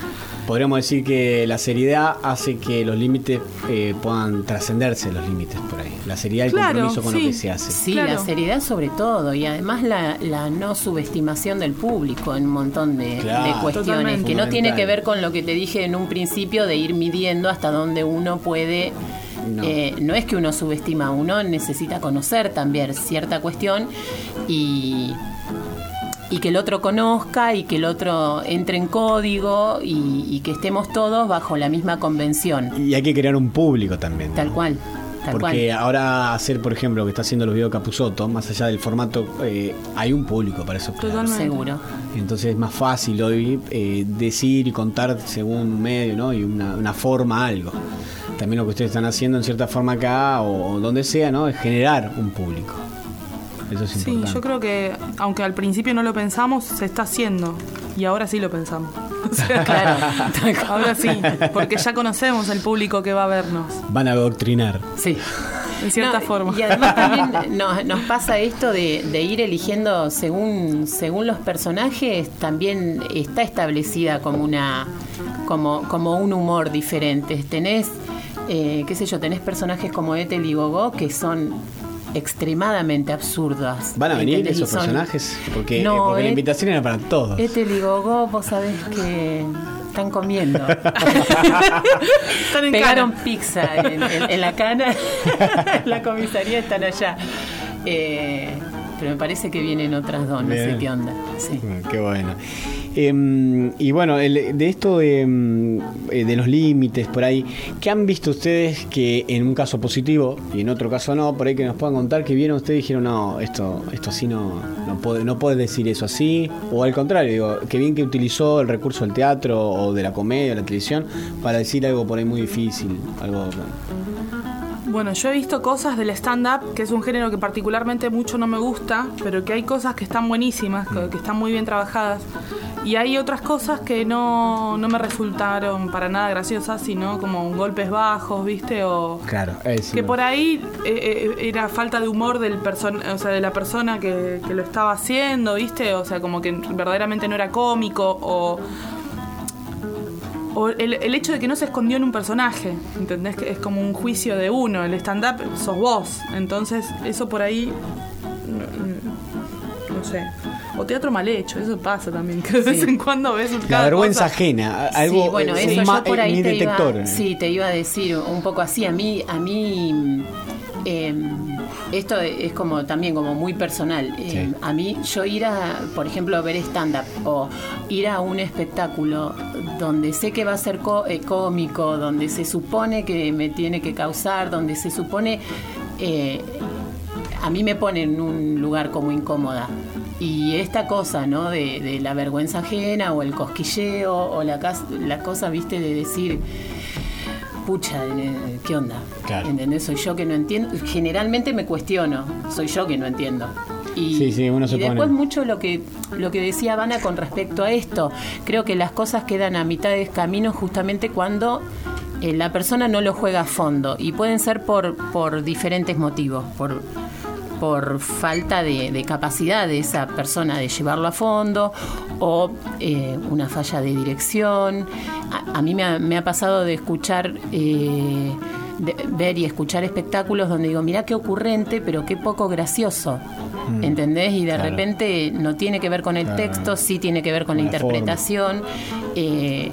Podríamos decir que la seriedad hace que los límites eh, puedan trascenderse los límites por ahí. La seriedad y el Claro, compromiso con sí. lo que se hace. Sí, la seriedad sobre todo y además la, la no subestimación del público en un montón de, Claro. de cuestiones Totalmente. que no tiene que ver con lo que te dije en un principio de ir midiendo hasta dónde uno puede... No. eh, no es que uno subestima, uno necesita conocer también cierta cuestión y, y que el otro conozca y que el otro entre en código y, y que estemos todos bajo la misma convención. Y hay que crear un público también. ¿no? Tal cual. Tal Porque cual. ahora hacer, por ejemplo, lo que está haciendo los videos Capuzoto, más allá del formato, eh, hay un público para eso. Seguro. Entonces es más fácil hoy eh, decir y contar según un medio ¿no? y una, una forma algo. También lo que ustedes están haciendo en cierta forma acá o, donde sea, ¿no? Es generar un público. Eso es Sí, importante. yo creo que aunque al principio no lo pensamos, se está haciendo. Y ahora sí lo pensamos. O sea, ahora sí, porque ya conocemos el público que va a vernos, Van a adoctrinar. Sí. en cierta No, forma. Y además también nos, nos pasa esto de, de ir eligiendo según, según los personajes, también está establecida como una como, como un humor diferente. Tenés, eh, qué sé yo, tenés personajes como Ethel y Gogo que son extremadamente absurdas. ¿Van a venir ¿entendés? esos personajes? Porque, No, porque la eh, invitación era para todos. Ethel y Gogo, vos sabés que están comiendo. Están en Pegaron cana. pizza en, en- en la cana. en la comisaría están allá. Eh, pero me parece que vienen otras dos, no sé qué onda. Sí. Bueno, Qué bueno. Em, y bueno, el- de esto de, em, eh, de los límites por ahí, ¿qué han visto ustedes que en un caso positivo y en otro caso no, por ahí que nos puedan contar que vieron ustedes y dijeron, no, esto, esto así no, no puede, no puede decir eso así? O al contrario, digo, que bien que utilizó el recurso del teatro o de la comedia, o la televisión, para decir algo por ahí muy difícil, algo... yo he visto cosas del stand-up, que es un género que particularmente mucho no me gusta, pero que hay cosas que están buenísimas, que, que están muy bien trabajadas. Y hay otras cosas que no, no me resultaron para nada graciosas, sino como golpes bajos, ¿viste? O Claro, eso. que por ahí eh, eh, era falta de humor del o sea, de la persona que, que lo estaba haciendo, ¿viste? O sea, como que verdaderamente no era cómico o o el, el hecho de que no se escondió en un personaje, ¿entendés? Que es como un juicio de uno, el stand-up sos vos, entonces eso por ahí, no, no sé. O teatro mal hecho, eso pasa también, que de vez en cuando ves La vergüenza cosa. ajena, a- algo sí, bueno, eh, eso un ma- yo por eh, ahí mi te iba, detector. sí, te iba a decir un poco así. A mí, a mí eh, esto es como también como muy personal. Eh, A mí yo ir a, por ejemplo, a ver stand-up o ir a un espectáculo donde sé que va a ser eh, cómico, donde se supone que me tiene que causar, donde se supone... eh, a mí me pone en un lugar como incómoda. Y esta cosa, ¿no? De, de la vergüenza ajena o el cosquilleo o la, la cosa, viste, de decir, pucha, eh, ¿qué onda? Claro. ¿Entendés? Soy yo que no entiendo. Generalmente me cuestiono, soy yo que no entiendo. Y, Sí, sí, uno se y después mucho lo que, lo que decía Vana con respecto a esto. Creo que las cosas quedan a mitad de camino justamente cuando eh, la persona no lo juega a fondo. Y pueden ser por, por diferentes motivos. Por, por falta de, de capacidad de esa persona de llevarlo a fondo o eh, una falla de dirección. A, a mí me ha, me ha pasado de escuchar, eh, de ver y escuchar espectáculos donde digo, mira qué ocurrente, pero qué poco gracioso. Mm. ¿Entendés? Y de Claro. repente no tiene que ver con el Claro. texto, sí tiene que ver con la interpretación. eh,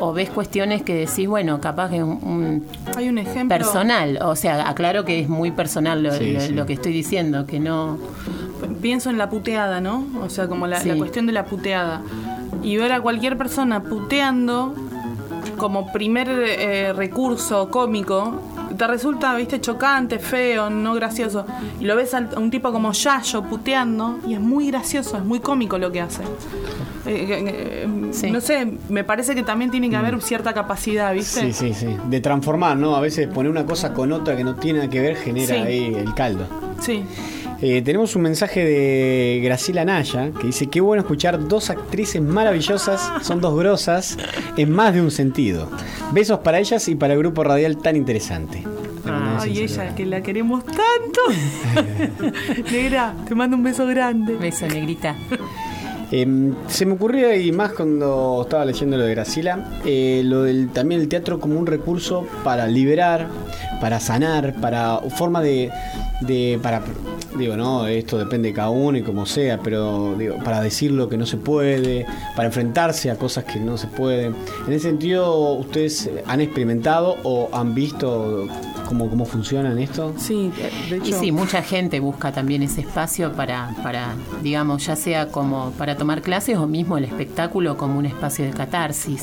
o ves cuestiones que decís, bueno, capaz que es un, un Hay un ejemplo. personal, o sea, aclaro que es muy personal lo, Sí, lo- sí. lo que estoy diciendo, que no... Pienso en la puteada, ¿no? O sea, como la, Sí. la cuestión de la puteada. Y ver a cualquier persona puteando como primer eh, recurso cómico, te resulta, viste, chocante, feo, no gracioso. Y lo ves al- a un tipo como Yayo puteando y es muy gracioso, es muy cómico lo que hace. Eh, eh, eh, No sé, me parece que también tiene que haber cierta capacidad, ¿viste? Mm. Sí, sí, sí. De transformar, ¿no? A veces poner una cosa con otra que no tiene nada que ver genera Sí. ahí el caldo. Sí. Eh, tenemos un mensaje de Graciela Naya que dice: Qué bueno escuchar dos actrices maravillosas, son dos grosas, en más de un sentido. Besos para ellas y para el grupo radial tan interesante. Ay, ella, que la queremos tanto. Negra, te mando un beso grande. Beso, negrita. Eh, se me ocurrió y más cuando estaba leyendo lo de Graciela, eh, lo del también el teatro como un recurso para liberar, para sanar, para forma de, de para digo no esto depende de cada uno y como sea, pero digo para decir lo que no se puede, para enfrentarse a cosas que no se pueden. En ese sentido, ustedes han experimentado o han visto cómo cómo funciona en esto? Sí, de Y sí, mucha gente busca también ese espacio para, para, digamos, ya sea como para tomar clases o mismo el espectáculo como un espacio de catarsis.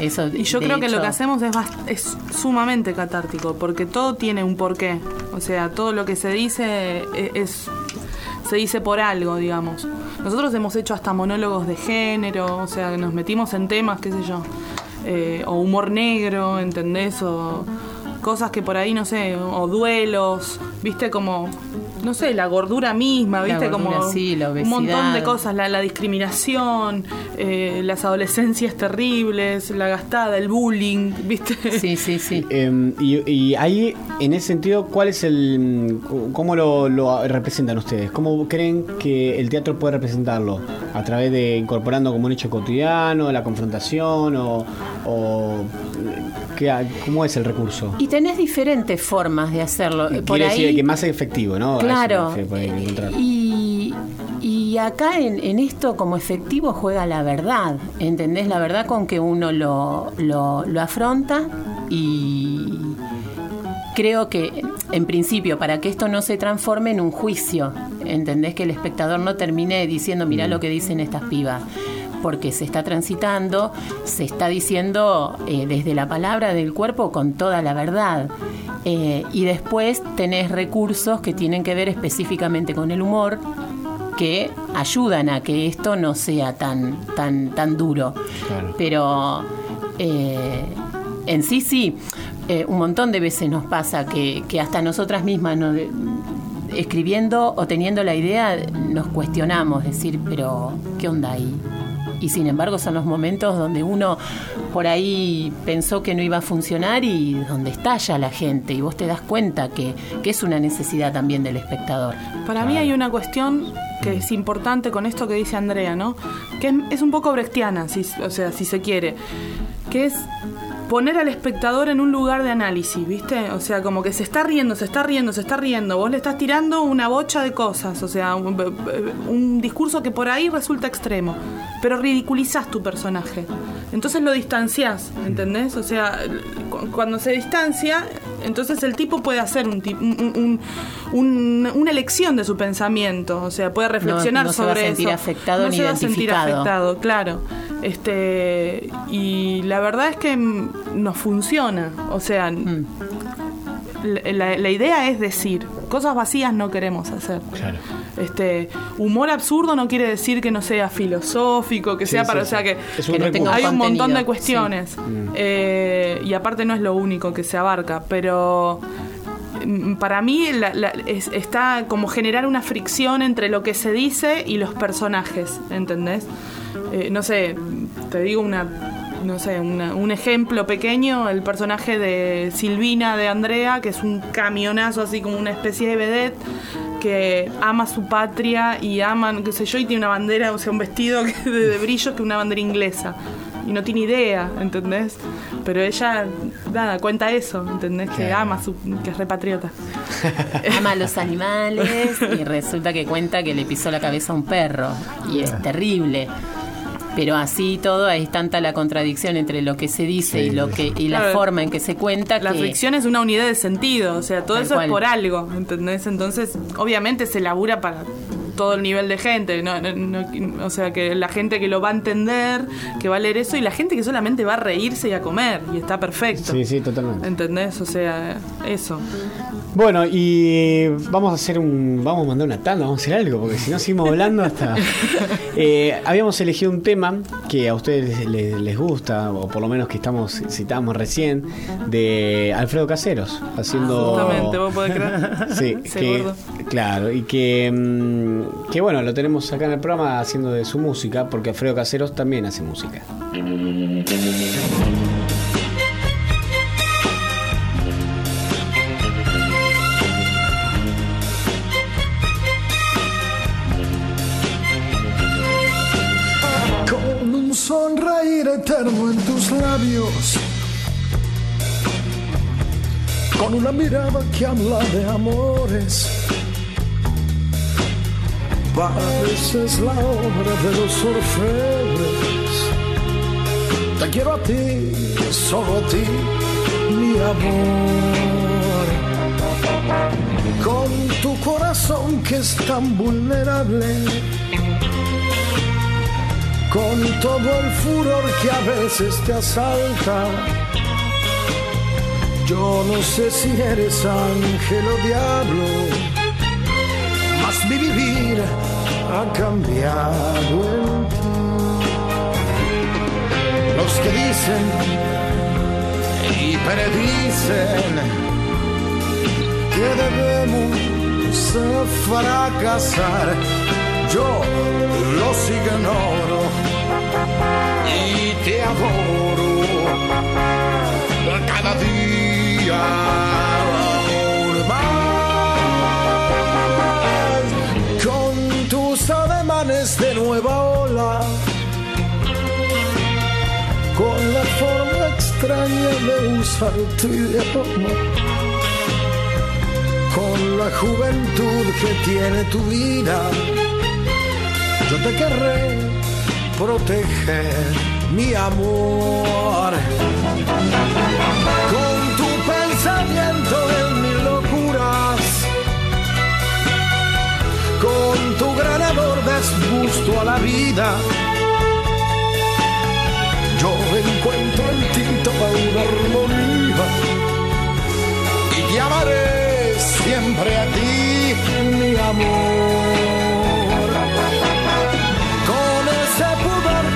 Eso, Y yo creo que lo hecho- que hacemos es, bast- es sumamente catártico, porque todo tiene un porqué. O sea, todo lo que se dice e- es, se dice por algo, digamos. Nosotros hemos hecho hasta monólogos de género, o sea, nos metimos en temas, qué sé yo, eh, o humor negro, ¿entendés? O cosas que por ahí, no sé, o duelos, viste como... No sé, la gordura misma, La ¿viste? gordura, como sí, la un montón de cosas, la, la discriminación, eh, las adolescencias terribles, la gastada, el bullying, ¿viste? Sí, sí, sí. Eh, y, y ahí, en ese sentido, ¿cuál es el. ¿Cómo lo, lo representan ustedes? ¿Cómo creen que el teatro puede representarlo? ¿A través de incorporando como un hecho cotidiano, la confrontación o. o qué- ¿Cómo es el recurso? Y tenés diferentes formas de hacerlo. Por Quiere ahí, decir que más efectivo, ¿no? Claro. por ahí, encontrar. Y, y y acá en, en esto como efectivo juega la verdad, ¿entendés? La verdad con que uno lo, lo, lo afronta y creo que en principio para que esto no se transforme en un juicio, ¿entendés? Que el espectador no termine diciendo, mirá lo que dicen estas pibas porque se está transitando, se está diciendo eh, desde la palabra del cuerpo con toda la verdad. Eh, y después tenés recursos que tienen que ver específicamente con el humor, que ayudan a que esto no sea tan, tan, tan duro. Pero eh, en sí, sí, eh, un montón de veces nos pasa que, que hasta nosotras mismas escribiendo o teniendo la idea nos cuestionamos, decir, pero ¿qué onda ahí? Y sin embargo son los momentos donde uno por ahí pensó que no iba a funcionar y donde estalla la gente y vos te das cuenta que, que es una necesidad también del espectador. Para mí hay una cuestión que es importante con esto que dice Andrea, ¿no? Que es, es un poco brechtiana, si, o sea, si se quiere. Que es poner al espectador en un lugar de análisis, ¿viste? O sea, como que se está riendo, se está riendo, se está riendo. Vos le estás tirando una bocha de cosas, o sea, un, un discurso que por ahí resulta extremo. Pero ridiculizás tu personaje. Entonces lo distanciás, ¿entendés? O sea, cu- cuando se distancia, entonces el tipo puede hacer un, ti- un- un- un- una elección de su pensamiento, o sea, puede reflexionar no se va sobre a sentir eso. afectado no ni se va a sentir identificado. afectado, claro. Este, y la verdad es que nos funciona, o sea, Mm. la, la- la idea es decir, cosas vacías no queremos hacer. Claro. Este, humor absurdo no quiere decir que no sea filosófico, que Sí, sea sí, para, o sí. sea que, Es un Que no hay un montón de sí. cuestiones Mm. Eh, y aparte no es lo único que se abarca, pero mm, para mí la- la- es- está como generar una fricción entre lo que se dice y los personajes, ¿entendés? Eh, no sé, te digo una no sé, una- un ejemplo pequeño, el personaje de Silvina de Andrea, que es un camionazo así como una especie de vedette que ama su patria y ama, qué sé yo, y tiene una bandera, o sea, un vestido de, de brillo que una bandera inglesa. Y no tiene idea, ¿entendés? Pero ella, nada, cuenta eso, ¿entendés? Que Claro. ama, su, que es repatriota. ama a los animales y resulta que cuenta que le pisó la cabeza a un perro y es terrible. Pero así todo es tanta la contradicción entre lo que se dice y lo que y la forma en que se cuenta La que fricción es una unidad de sentido, o sea, todo Tal eso cual. es por algo, ¿entendés? Entonces, obviamente se labura para todo el nivel de gente, no, no- no- o sea, que la gente que lo va a entender, que va a leer eso, y la gente que solamente va a reírse y a comer, y está perfecto. Sí, sí, totalmente. ¿Entendés? O sea, eso. Bueno, y vamos a hacer un. Vamos a mandar una tanda, vamos a hacer algo, porque si no seguimos hablando hasta. Eh, habíamos elegido un tema que a ustedes les, les gusta, o por lo menos que estamos citamos recién, de Alfredo Caseros, haciendo. Justamente, ¿vos podés creer? Sí, que, claro, y que, mm, que bueno, lo tenemos acá en el programa haciendo de su música, porque Alfredo Caseros también hace música. Con una mirada que habla de amores. Pareces la obra de los orfebres. Te quiero a ti, solo a ti, mi amor. Con tu corazón que es tan vulnerable con todo el furor que a veces te asalta. Yo no sé si eres ángel o diablo, mas mi vivir ha cambiado en ti. Los que dicen y predicen que debemos fracasar, yo los ignoro y te adoro. Cada día con tus ademanes de nueva ola con la forma extraña de usar tu idioma con la juventud que tiene tu vida yo te querré proteger, mi amor. Con tu pensamiento en mis locuras, con tu gran amor desgusto a la vida. Yo encuentro en ti toda una armonía y te amaré siempre a ti, mi amor.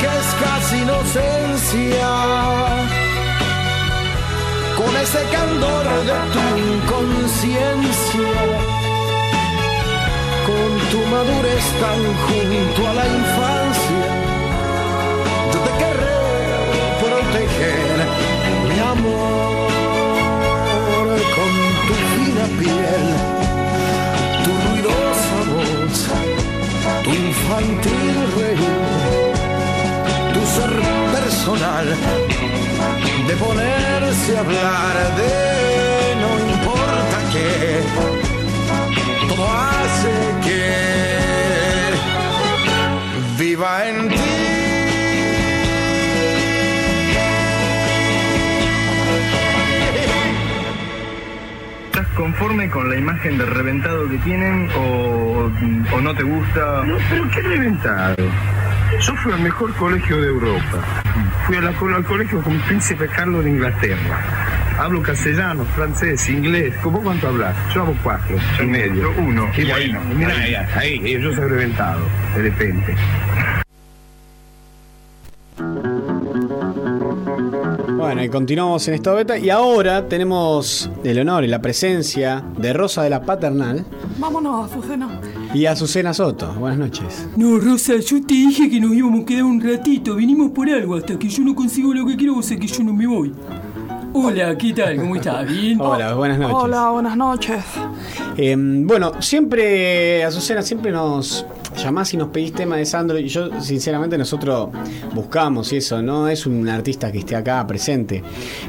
Que es casi inocencia, con ese candor de tu inconsciencia, con tu madurez tan junto a la infancia, yo te querré proteger, mi amor, con tu fina piel, tu ruidosa voz, tu infantil reír, personal, de ponerse a hablar de no importa qué, todo hace que viva en ti. ¿Estás conforme con la imagen de reventado que tienen o, o no te gusta? No, pero qué reventado. Yo fui al mejor colegio de Europa. Fui a la- al colegio con Príncipe Carlos de Inglaterra. Hablo castellano, francés, inglés. ¿Cómo cuánto hablas? Yo hablo cuatro y medio. Uno. Y bueno, mira, ahí, ahí, ahí, yo soy reventado, de repente. Bueno, y continuamos en esta beta y ahora tenemos el honor y la presencia de Rosa de la Paternal Vámonos, Azucena. Y Azucena Soto. Buenas noches. No, Rosa, yo te dije que nos íbamos a quedar un ratito. Vinimos por algo. Hasta que yo no consigo lo que quiero, vos sé que yo no me voy. Hola, ¿qué tal? ¿Cómo estás? ¿Bien? Hola, buenas noches. Hola, buenas noches. Eh, bueno, siempre, Azucena, siempre nos llamás y nos pedís tema de Sandro y yo, sinceramente, nosotros buscamos eso, no es un artista que esté acá presente.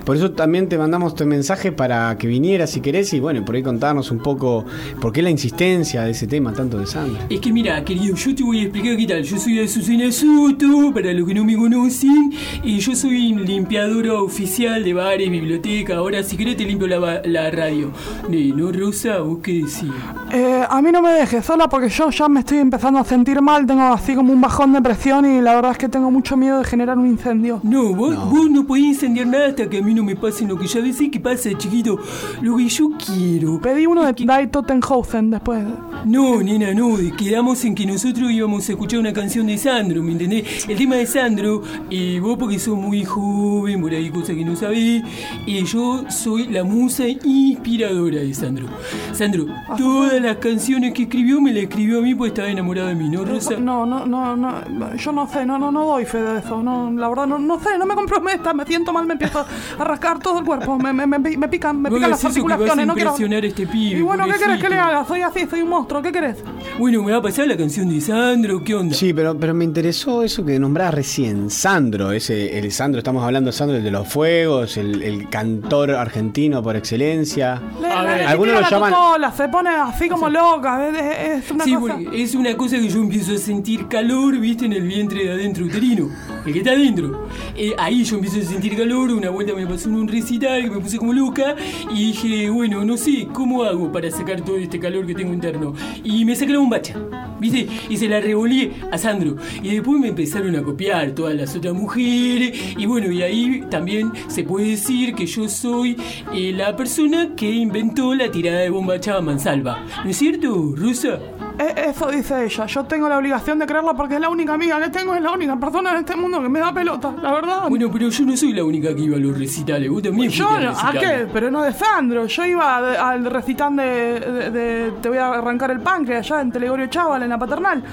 Por eso también te mandamos tu mensaje para que vinieras si querés y bueno, por ahí contarnos un poco por qué la insistencia de ese tema tanto de Sandro. Es que mira, querido, yo te voy a explicar qué tal. Yo soy Azucena Soto, para los que no me conocen, y yo soy limpiadora oficial de bares, biblioteca. Ahora, si querés, te limpio la, la radio. ¿No, Rosa? ¿Vos qué decís? Eh, a mí no me dejes sola porque yo ya me estoy empezando a sentir mal, tengo así como un bajón de presión y la verdad es que tengo mucho miedo de generar un incendio. No, vos no, vos no podés incendiar nada hasta que a mí no me pase lo que ya decís que pasa, chiquito. Lo que yo quiero. Pedí uno de Die Tottenhausen después. No, nena, no. Quedamos en que nosotros íbamos a escuchar una canción de Sandro, ¿me entendés? El tema de Sandro, y vos porque sos muy joven, por ahí cosas que no sabés, y yo soy la musa inspiradora de Sandro. Sandro, todas las canciones que escribió me las escribió a mí porque estaba enamorado de mí, ¿no, Rosa? No, no, no, no, yo no sé, no, no, no doy fe de eso, no, la verdad no, no sé, no me comprometa, me siento mal, me empiezo a rascar todo el cuerpo, me, me, me, me pican, me pican las articulaciones, no quiero... este pibe, Y bueno, ¿qué querés que le haga? Soy así, soy un monstruo, ¿qué querés? Bueno, me va a pasar la canción de Sandro, ¿qué onda? Sí, pero, pero me interesó eso que nombrabas recién, Sandro, ese, el Sandro, estamos hablando de Sandro, el de los fuegos, el, el cantor argentino por excelencia. Le, le- le Algunos lo la llaman... se pone así como loca, es, una Sí, cosa... es una cosa que yo empiezo a sentir calor, viste, en el vientre de adentro uterino, el que está adentro. Eh, ahí yo empiezo a sentir calor, una vuelta me pasó en un recital que me puse como loca y dije, bueno, no sé, ¿cómo hago para sacar todo este calor que tengo interno? Y me saqué la bombacha, viste, y se la revolí a Sandro. Y después me empezaron a copiar todas las otras mujeres y bueno, y ahí también se puede decir que yo soy eh, la persona que inventó la tirada de bombacha a mansalva. ¿No es cierto, Rosa? Eh, Eso dice ella. Yo tengo la obligación de creerla porque es la única amiga que tengo, es la única persona en este mundo que me da pelota, la verdad. Bueno, pero yo no soy la única que iba a los recitales. Vos también Yo, no- ¿a qué? Pero no de Sandro. Yo iba de- al recital de, de- de Te voy a arrancar el páncreas allá en Telegorio Chaval, en la paternal.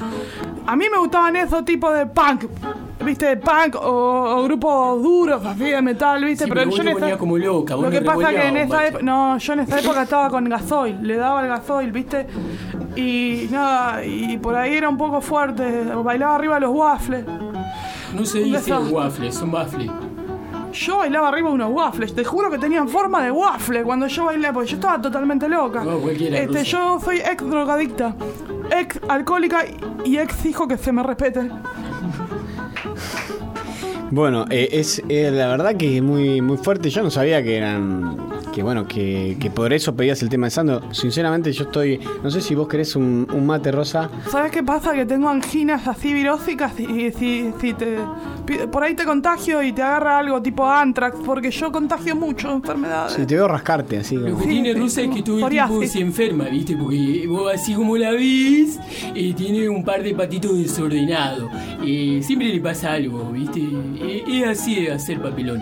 A mí me gustaban esos tipos de punk. ¿Viste? Punk o, o grupos duros, así de metal, ¿viste? Sí, pero vos yo en esa- ponías como loca, vos Lo no que pasa que en macho. época. No, yo en esa época estaba con gasoil. Le daba el gasoil, ¿viste? Y nada, y por ahí era un poco fuerte. Bailaba arriba de los waffles. No se Un dice desastre. waffles, son waffles. Yo bailaba arriba de unos waffles, te juro que tenían forma de waffle cuando yo bailé, porque yo estaba totalmente loca. No, cualquiera, este, yo soy ex drogadicta. ex alcohólica y ex hijo que se me respete. Bueno, eh, es eh, la verdad que es muy, muy fuerte. Yo no sabía que eran. Que bueno, que, que por eso pedías el tema de Sandro. Sinceramente, yo estoy. No sé si vos querés un, un mate rosa. ¿Sabes qué pasa? Que tengo anginas así virósicas y si, si te. Por ahí te contagio y te agarra algo tipo antrax, porque yo contagio mucho enfermedades. Si te veo rascarte así Lo como. que tiene Rosa es que todo el tiempo se enferma, ¿viste? Porque vos así como la ves, eh, tiene un par de patitos desordenados. Eh, siempre le pasa algo, ¿viste? Eh, es así de hacer papelón.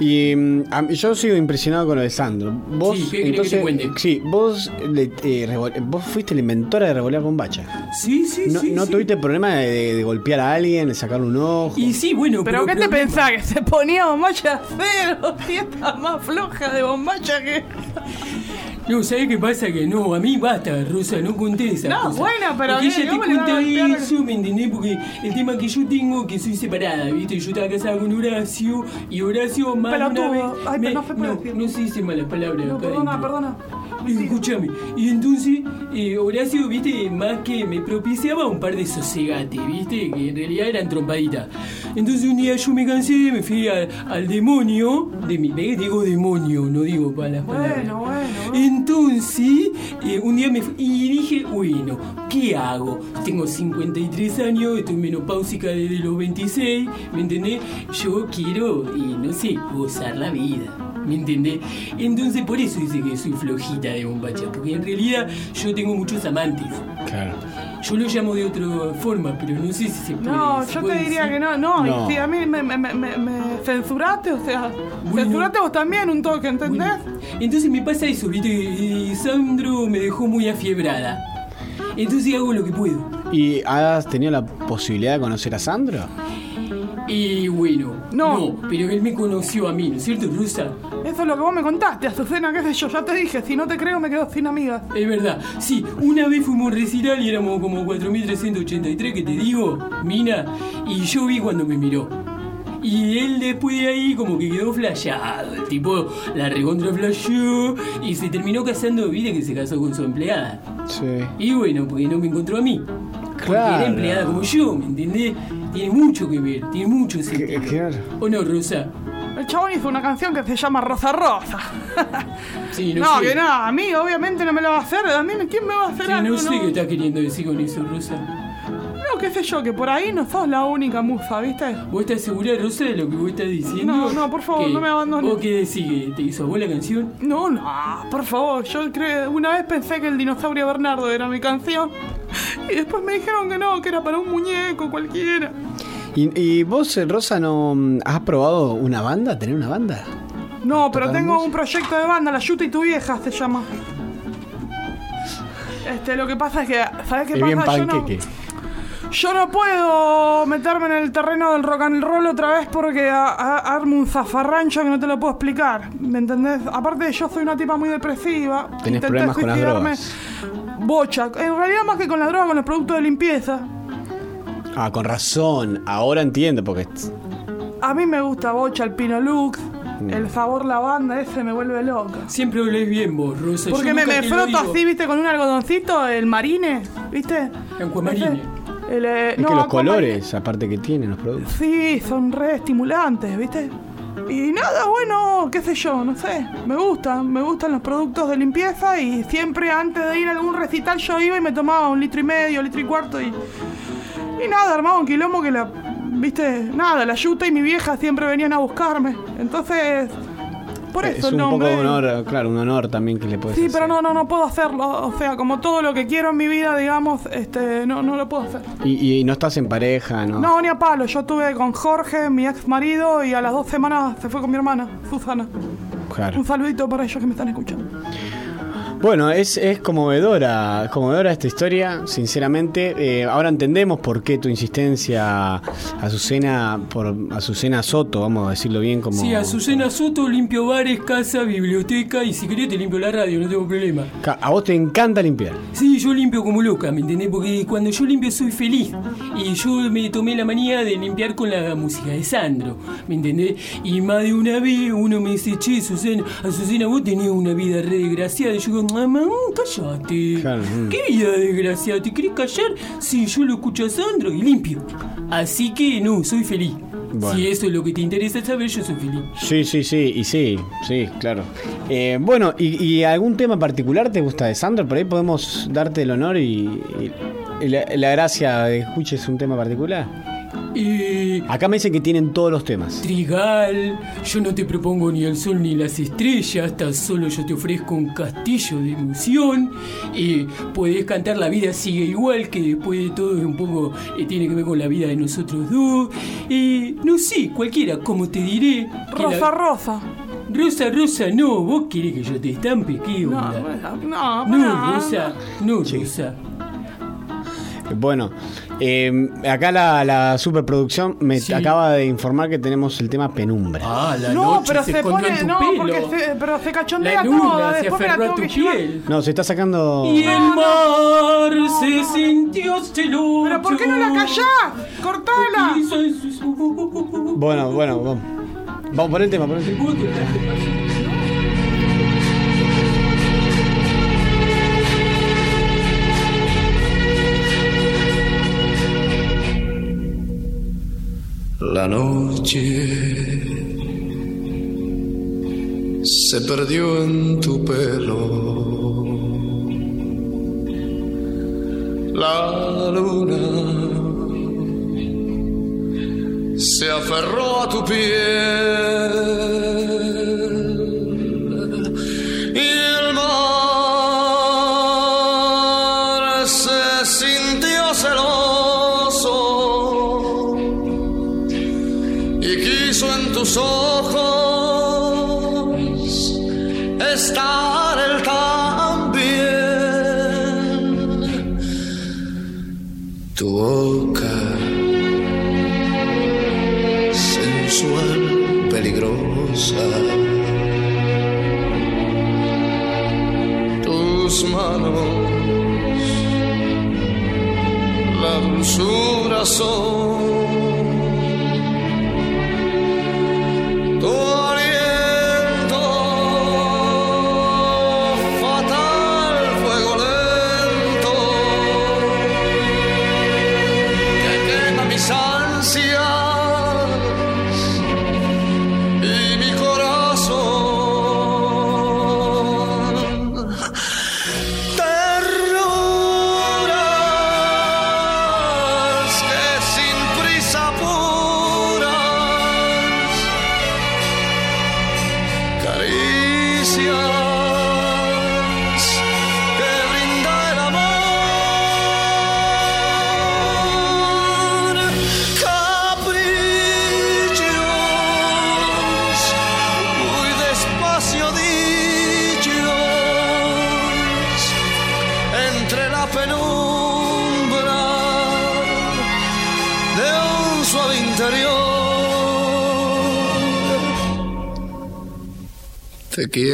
Y mm, yo sigo impresionado con lo de Sandro. Vos, Sí, ¿qué querés que entonces, te sí, vos, le- eh, vos fuiste la inventora de revolear bombacha. Sí, sí, ¿No, sí. ¿no sí. tuviste problema de, de- de golpear a alguien, de sacarle un ojo? Y sí, bueno, ¿Pero qué te pensás? ¿Que se ponía bombacha cero? Y esta más floja de bombacha que... No, ¿sabes qué pasa? Que no, a mí basta, Rosa, no conté esa No, cosa. bueno, pero Porque ¿qué? ella te ¿Cómo le va a cuenta golpear eso, ¿me entendés? Porque el tema que yo tengo, que soy separada, ¿viste? Yo estaba casada con Horacio, y Horacio más una vez... Ay, pero no puede no, no se dice malas palabras No, acá perdona, perdona. Escúchame, y entonces eh, Horacio, viste, más que me propiciaba un par de sosegates, viste, que en realidad eran trompaditas. Entonces un día yo me cansé, me fui al, al demonio, de mi, digo demonio, no digo malas palabras. Bueno, bueno. Entonces, eh, un día me fui y dije, bueno, ¿qué hago? Tengo 53 años, estoy menopáusica desde los 26, ¿me entendés? Yo quiero, eh, no sé, gozar la vida. ¿Me entendés? Entonces por eso dice que soy flojita de bombacha, porque en realidad yo tengo muchos amantes. Claro. Yo lo llamo de otra forma, pero no sé si se puede. No, se yo te diría decir. que no, no, si a mí me, me, me, me- me censuraste, o sea, censuraste vos también un toque, ¿entendés? Entonces me pasa eso, ¿viste? Y Sandro me dejó muy afiebrada. Entonces hago lo que puedo. ¿Y has tenido la posibilidad de conocer a Sandro? Y bueno, no. pero él me conoció a mí, ¿no es cierto, Rusa? Eso es lo que vos me contaste, Azucena, qué sé yo, ya te dije, si no te creo me quedo sin amigas. Es verdad, sí, una vez fuimos a un recital y éramos como 4.383, que te digo, Mina, y yo vi cuando me miró. Y él después de ahí como que quedó flasheado, el tipo la recontra flasheó y se terminó casando, viste que se casó con su empleada. Sí. Y bueno, porque no me encontró a mí. Porque Claro. era empleada como yo, ¿me entendés? Tiene mucho que ver, tiene mucho sentido. Claro. ¿O no, Rosa? El chabón hizo una canción que se llama Rosa Rosa. Sí, No, no, sé. que no, a mí obviamente no me lo va a hacer, a mí ¿quién me va a hacer Sí, algo? no sé qué estás queriendo decir con eso, Rosa. No, qué sé yo, que por ahí no sos la única musa, ¿viste? ¿Vos estás segura, Rosa, de lo que vos estás diciendo? No, no, por favor, ¿Qué? no me abandones. ¿Vos qué decís? ¿Que te hizo vos la canción? No, no, por favor, yo creo, una vez pensé que el dinosaurio Bernardo era mi canción y después me dijeron que no, que era para un muñeco cualquiera. ¿Y, y vos, eh, Rosa, no mm, has probado una banda? ¿Tener una banda? No, pero ¿Tocar tengo música? un proyecto de banda, La Yuta y tu vieja se llama. Este, lo que pasa es que, ¿sabes qué Es bien pasa? Yo no, panqueque. Yo no puedo meterme en el terreno del rock and roll otra vez porque a- a- armo un zafarrancho que no te lo puedo explicar. ¿Me entendés? Aparte, yo soy una tipa muy depresiva. Tenés Intenté problemas con las drogas. Bocha. En realidad, más que con la droga, con los productos de limpieza. Ah, con razón. Ahora entiendo porque... A mí me gusta Bocha, el Pino Lux. El sabor lavanda ese me vuelve loca. Siempre hablés bien vos, Rosa. Porque yo me, me froto así, viste, con un algodoncito, el marine, viste. Aquamarine. El, eh, Es no, que los colores, aparte que tienen los productos. Sí, son re estimulantes, viste. Y nada, bueno, qué sé yo, no sé. Me gustan, me gustan los productos de limpieza y siempre antes de ir a algún recital yo iba y me tomaba un litro y medio, litro y cuarto y. Y nada, armaba un quilombo que la. Viste, nada, la yuta y mi vieja siempre venían a buscarme. Entonces. Por es eso el un nombre. poco un honor, claro, un honor también que le puedes Sí, hacer. pero no, no, no puedo hacerlo. O sea, como todo lo que quiero en mi vida, digamos, este, no, no lo puedo hacer. Y, y no estás en pareja, ¿no? No, ni a palo. Yo estuve con Jorge, mi ex marido, y a las dos semanas se fue con mi hermana, Susana. Claro. Un saludito para ellos que me están escuchando. Bueno, es, es conmovedora, conmovedora esta historia, sinceramente. Eh, ahora entendemos por qué tu insistencia, Azucena, por Azucena Soto, vamos a decirlo bien como... Sí, Azucena Soto, limpio bares, casa, biblioteca y si querés te limpio la radio, no tengo problema. A vos te encanta limpiar. Sí, yo limpio como loca, ¿me entendés? Porque cuando yo limpio soy feliz. Y yo me tomé la manía de limpiar con la música de Sandro, ¿me entendés? Y más de una vez uno me dice, che, Susana, Azucena, vos tenés una vida re desgraciada. Y yo digo, mamá, cállate. ¿Qué vida desgraciada? ¿Te querés callar? Sí, yo lo escucho a Sandro y limpio. Así que no, soy feliz. Bueno. Si eso es lo que te interesa saber, yo soy feliz. Sí, sí, sí, y sí, sí, claro. Eh, bueno, y, y algún tema particular te gusta de Sandro? Por ahí podemos darte el honor y, y- y la, la gracia de que escuches un tema particular. Eh, Acá me dicen que tienen todos los temas. Trigal, yo no te propongo ni el sol ni las estrellas, tan solo yo te ofrezco un castillo de emoción. Eh, podés cantar La vida sigue igual, que después de todo es un poco eh, tiene que ver con la vida de nosotros dos. No sé, cualquiera, como te diré. Rosa, la- rosa. Rosa, Rosa, no, vos querés que yo te estampe, ¿qué No, onda? no, No, no, Rosa, no, Rosa. Bueno, eh, acá la, la superproducción me acaba de informar que tenemos el tema penumbra. Ah, la No, noche pero se se pone, en tu no, pelo. porque se, pero se cachondea La luna toda, se después me la aferró a tengo tu que piel. No, se está sacando. Y el mar se sintió celoso. ¿Pero por qué no la callás? ¡Cortala! Bueno, bueno, vamos. Vamos por el tema, por el tema. La noche se perdió en tu pelo. La luna se aferró a tu piel. corazón. Te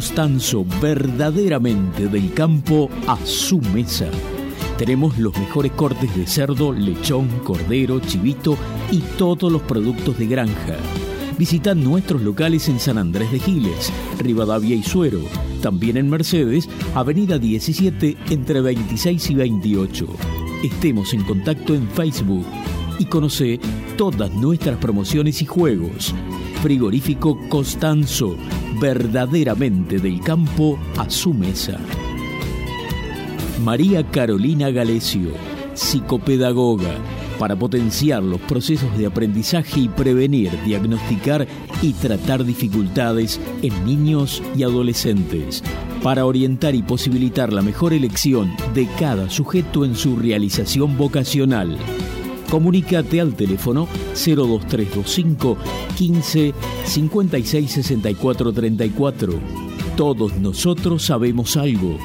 Costanzo, verdaderamente del campo a su mesa. Tenemos los mejores cortes de cerdo, lechón, cordero, chivito y todos los productos de granja. Visita nuestros locales en San Andrés de Giles, Rivadavia y Suero. También en Mercedes, Avenida 17 entre 26 y 28. Estemos en contacto en Facebook y conoce todas nuestras promociones y juegos. Frigorífico Costanzo, verdaderamente del campo a su mesa. María Carolina Galesio, psicopedagoga, para potenciar los procesos de aprendizaje y prevenir, diagnosticar y tratar dificultades en niños y adolescentes, para orientar y posibilitar la mejor elección de cada sujeto en su realización vocacional. Comunícate al teléfono 02325 15 56 64 34. Todos nosotros sabemos algo.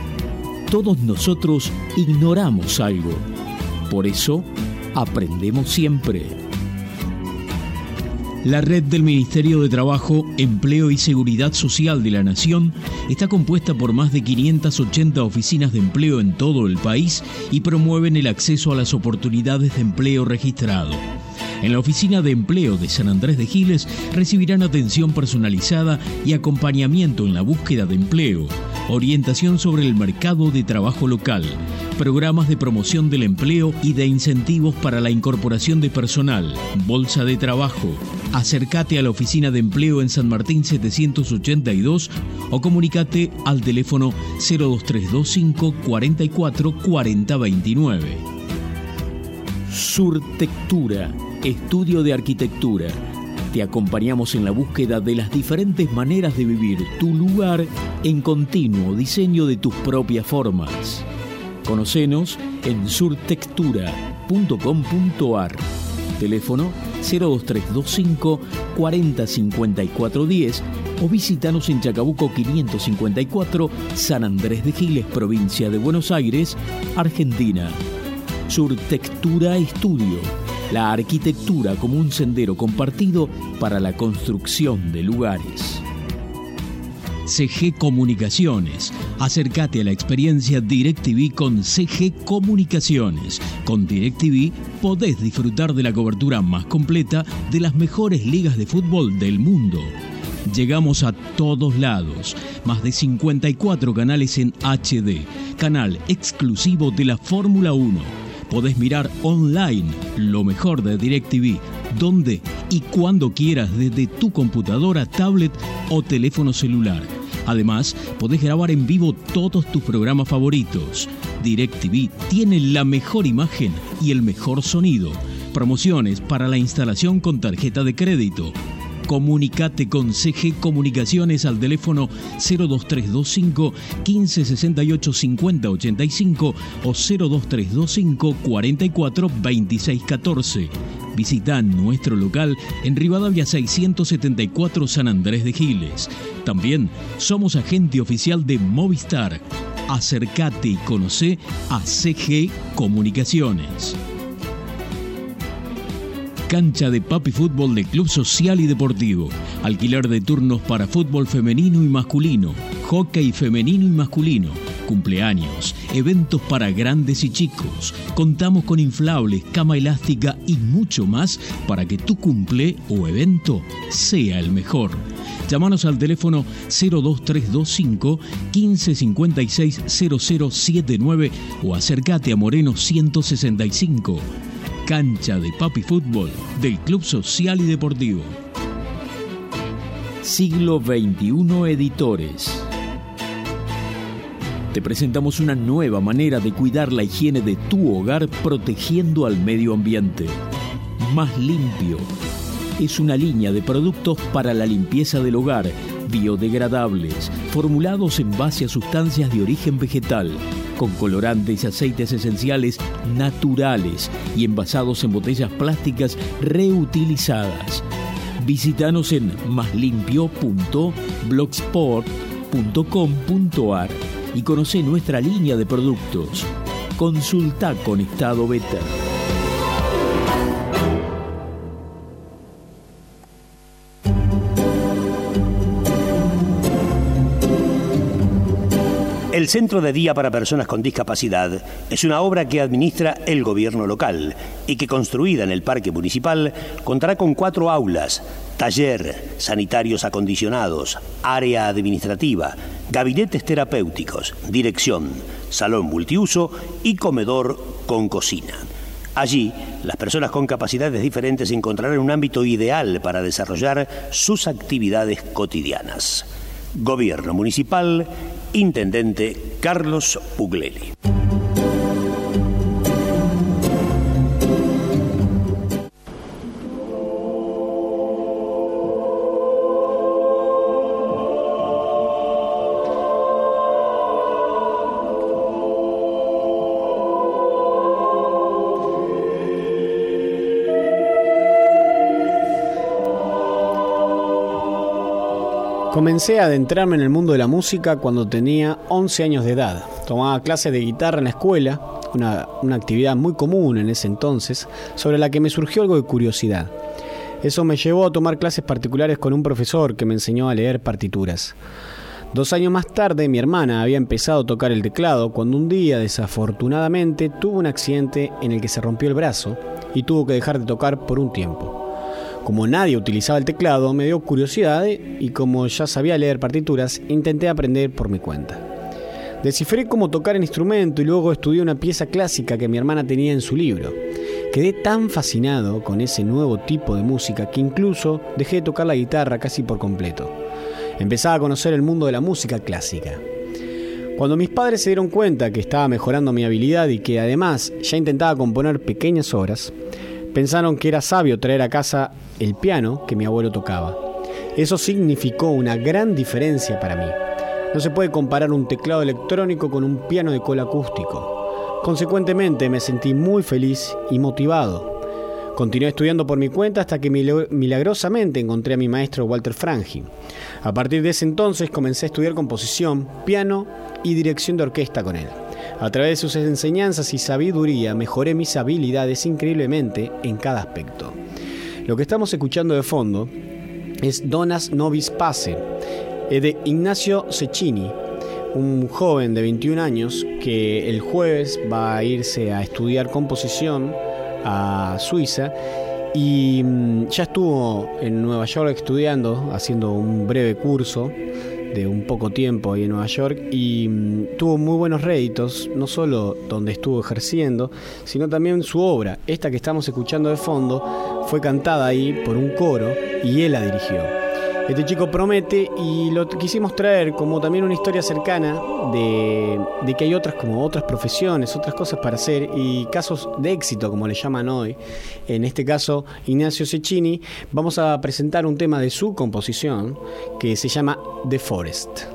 Todos nosotros ignoramos algo. Por eso, aprendemos siempre. La red del Ministerio de Trabajo, Empleo y Seguridad Social de la Nación está compuesta por más de 580 oficinas de empleo en todo el país y promueven el acceso a las oportunidades de empleo registrado. En la Oficina de Empleo de San Andrés de Giles recibirán atención personalizada y acompañamiento en la búsqueda de empleo, orientación sobre el mercado de trabajo local, programas de promoción del empleo y de incentivos para la incorporación de personal, bolsa de trabajo. Acércate a la oficina de empleo en San Martín 782 o comunícate al teléfono 02325 44 40 29. Surtectura, estudio de arquitectura. Te acompañamos en la búsqueda de las diferentes maneras de vivir tu lugar en continuo diseño de tus propias formas. Conocenos en surtectura.com.ar. Teléfono 02325 405410 o visítanos en Chacabuco 554, San Andrés de Giles, provincia de Buenos Aires, Argentina. Surtectura Estudio, la arquitectura como un sendero compartido para la construcción de lugares. CG Comunicaciones. Acércate a la experiencia DirecTV con CG Comunicaciones. Con DirecTV podés disfrutar de la cobertura más completa de las mejores ligas de fútbol del mundo. Llegamos a todos lados. Más de 54 canales en HD. Canal exclusivo de la Fórmula 1. Podés mirar online lo mejor de DirecTV, donde y cuando quieras desde tu computadora, tablet o teléfono celular. Además, podés grabar en vivo todos tus programas favoritos. DirecTV tiene la mejor imagen y el mejor sonido. Promociones para la instalación con tarjeta de crédito. Comunicate con CG Comunicaciones al teléfono 02325 1568 5085 o 02325 44 26 14. Visita nuestro local en Rivadavia 674 San Andrés de Giles. También somos agente oficial de Movistar. Acércate y conoce a CG Comunicaciones. Cancha de Papi Fútbol de Club Social y Deportivo. Alquiler de turnos para fútbol femenino y masculino, hockey femenino y masculino, cumpleaños, eventos para grandes y chicos. Contamos con inflables, cama elástica y mucho más para que tu cumple o evento sea el mejor. Llámanos al teléfono 02325 1556 0079 o acércate a Moreno 165. Cancha de Papi Fútbol del Club Social y Deportivo. Siglo XXI Editores. Te presentamos una nueva manera de cuidar la higiene de tu hogar protegiendo al medio ambiente. Más limpio. Es una línea de productos para la limpieza del hogar, biodegradables, formulados en base a sustancias de origen vegetal con colorantes y aceites esenciales naturales y envasados en botellas plásticas reutilizadas. Visítanos en maslimpio.blogspot.com.ar y conoce nuestra línea de productos. Consulta con estado beta. El Centro de Día para Personas con Discapacidad es una obra que administra el gobierno local y que construida en el Parque Municipal contará con cuatro aulas, taller, sanitarios acondicionados, área administrativa, gabinetes terapéuticos, dirección, salón multiuso y comedor con cocina. Allí, las personas con capacidades diferentes encontrarán un ámbito ideal para desarrollar sus actividades cotidianas. Gobierno Municipal, Intendente Carlos Pugleli. Comencé a adentrarme en el mundo de la música cuando tenía 11 años de edad. Tomaba clases de guitarra en la escuela, una, una, actividad muy común en ese entonces, sobre la que me surgió algo de curiosidad. Eso me llevó a tomar clases particulares con un profesor que me enseñó a leer partituras. Dos años más tarde mi hermana había empezado a tocar el teclado cuando un día desafortunadamente tuvo un accidente en el que se rompió el brazo y tuvo que dejar de tocar por un tiempo. Como nadie utilizaba el teclado, me dio curiosidad y como ya sabía leer partituras, intenté aprender por mi cuenta. Descifré cómo tocar el instrumento y luego estudié una pieza clásica que mi hermana tenía en su libro. Quedé tan fascinado con ese nuevo tipo de música que incluso dejé de tocar la guitarra casi por completo. Empezaba a conocer el mundo de la música clásica. Cuando mis padres se dieron cuenta que estaba mejorando mi habilidad y que además ya intentaba componer pequeñas obras, pensaron que era sabio traer a casa el piano que mi abuelo tocaba. Eso significó una gran diferencia para mí. No se puede comparar un teclado electrónico con un piano de cola acústico. Consecuentemente me sentí muy feliz y motivado. Continué estudiando por mi cuenta hasta que milagrosamente encontré a mi maestro Walter Frangi. A partir de ese entonces comencé a estudiar composición, piano y dirección de orquesta con él. A través de sus enseñanzas y sabiduría mejoré mis habilidades increíblemente en cada aspecto. Lo que estamos escuchando de fondo es Donas Novis Pace, de Ignacio Cecchini, un joven de 21 años que el jueves va a irse a estudiar composición a Suiza y mm, ya estuvo en Nueva York estudiando, haciendo un breve curso de un poco tiempo ahí en Nueva York y mm, tuvo muy buenos réditos, no solo donde estuvo ejerciendo, sino también su obra. Esta que estamos escuchando de fondo fue cantada ahí por un coro y él la dirigió. Este chico promete y lo quisimos traer como también una historia cercana de, que hay otras como otras profesiones, otras cosas para hacer y casos de éxito como le llaman hoy. En este caso, Ignacio Cecchini, vamos a presentar un tema de su composición que se llama The Forest.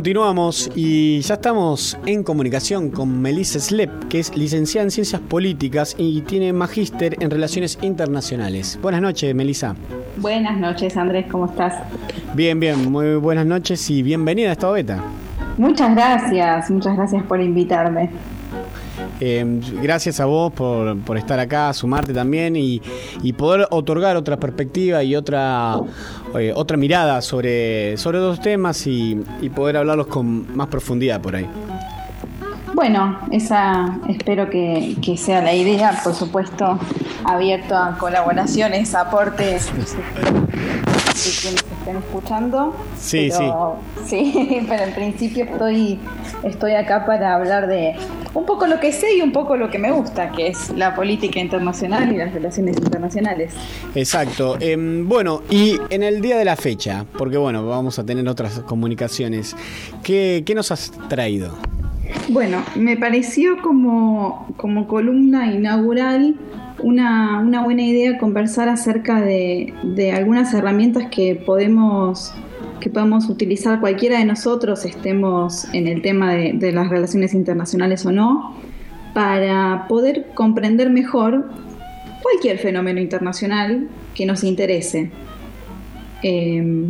Continuamos y ya estamos en comunicación con Melissa Slep, que es licenciada en Ciencias Políticas y tiene magíster en Relaciones Internacionales. Buenas noches, Melissa. Buenas noches, Andrés, ¿cómo estás? Bien, bien, muy buenas noches y bienvenida a esta beta. Muchas gracias, muchas gracias por invitarme. Eh, gracias a vos por, por, estar acá, sumarte también y, y poder otorgar otra perspectiva y otra, eh, otra mirada sobre, sobre dos temas y, y, poder hablarlos con más profundidad por ahí. Bueno, esa espero que, que sea la idea, por supuesto, abierto a colaboraciones, aportes de quienes estén escuchando. Sí, pero, sí. Sí, pero en principio estoy, estoy acá para hablar de un poco lo que sé y un poco lo que me gusta, que es la política internacional y las relaciones internacionales. Exacto. Eh, bueno, y en el día de la fecha, porque bueno, vamos a tener otras comunicaciones, ¿qué, qué nos has traído? Bueno, me pareció como, como columna inaugural una, una, buena idea conversar acerca de, de, algunas herramientas que podemos, que podemos utilizar cualquiera de nosotros, estemos en el tema de, de las relaciones internacionales o no, para poder comprender mejor cualquier fenómeno internacional que nos interese. Eh,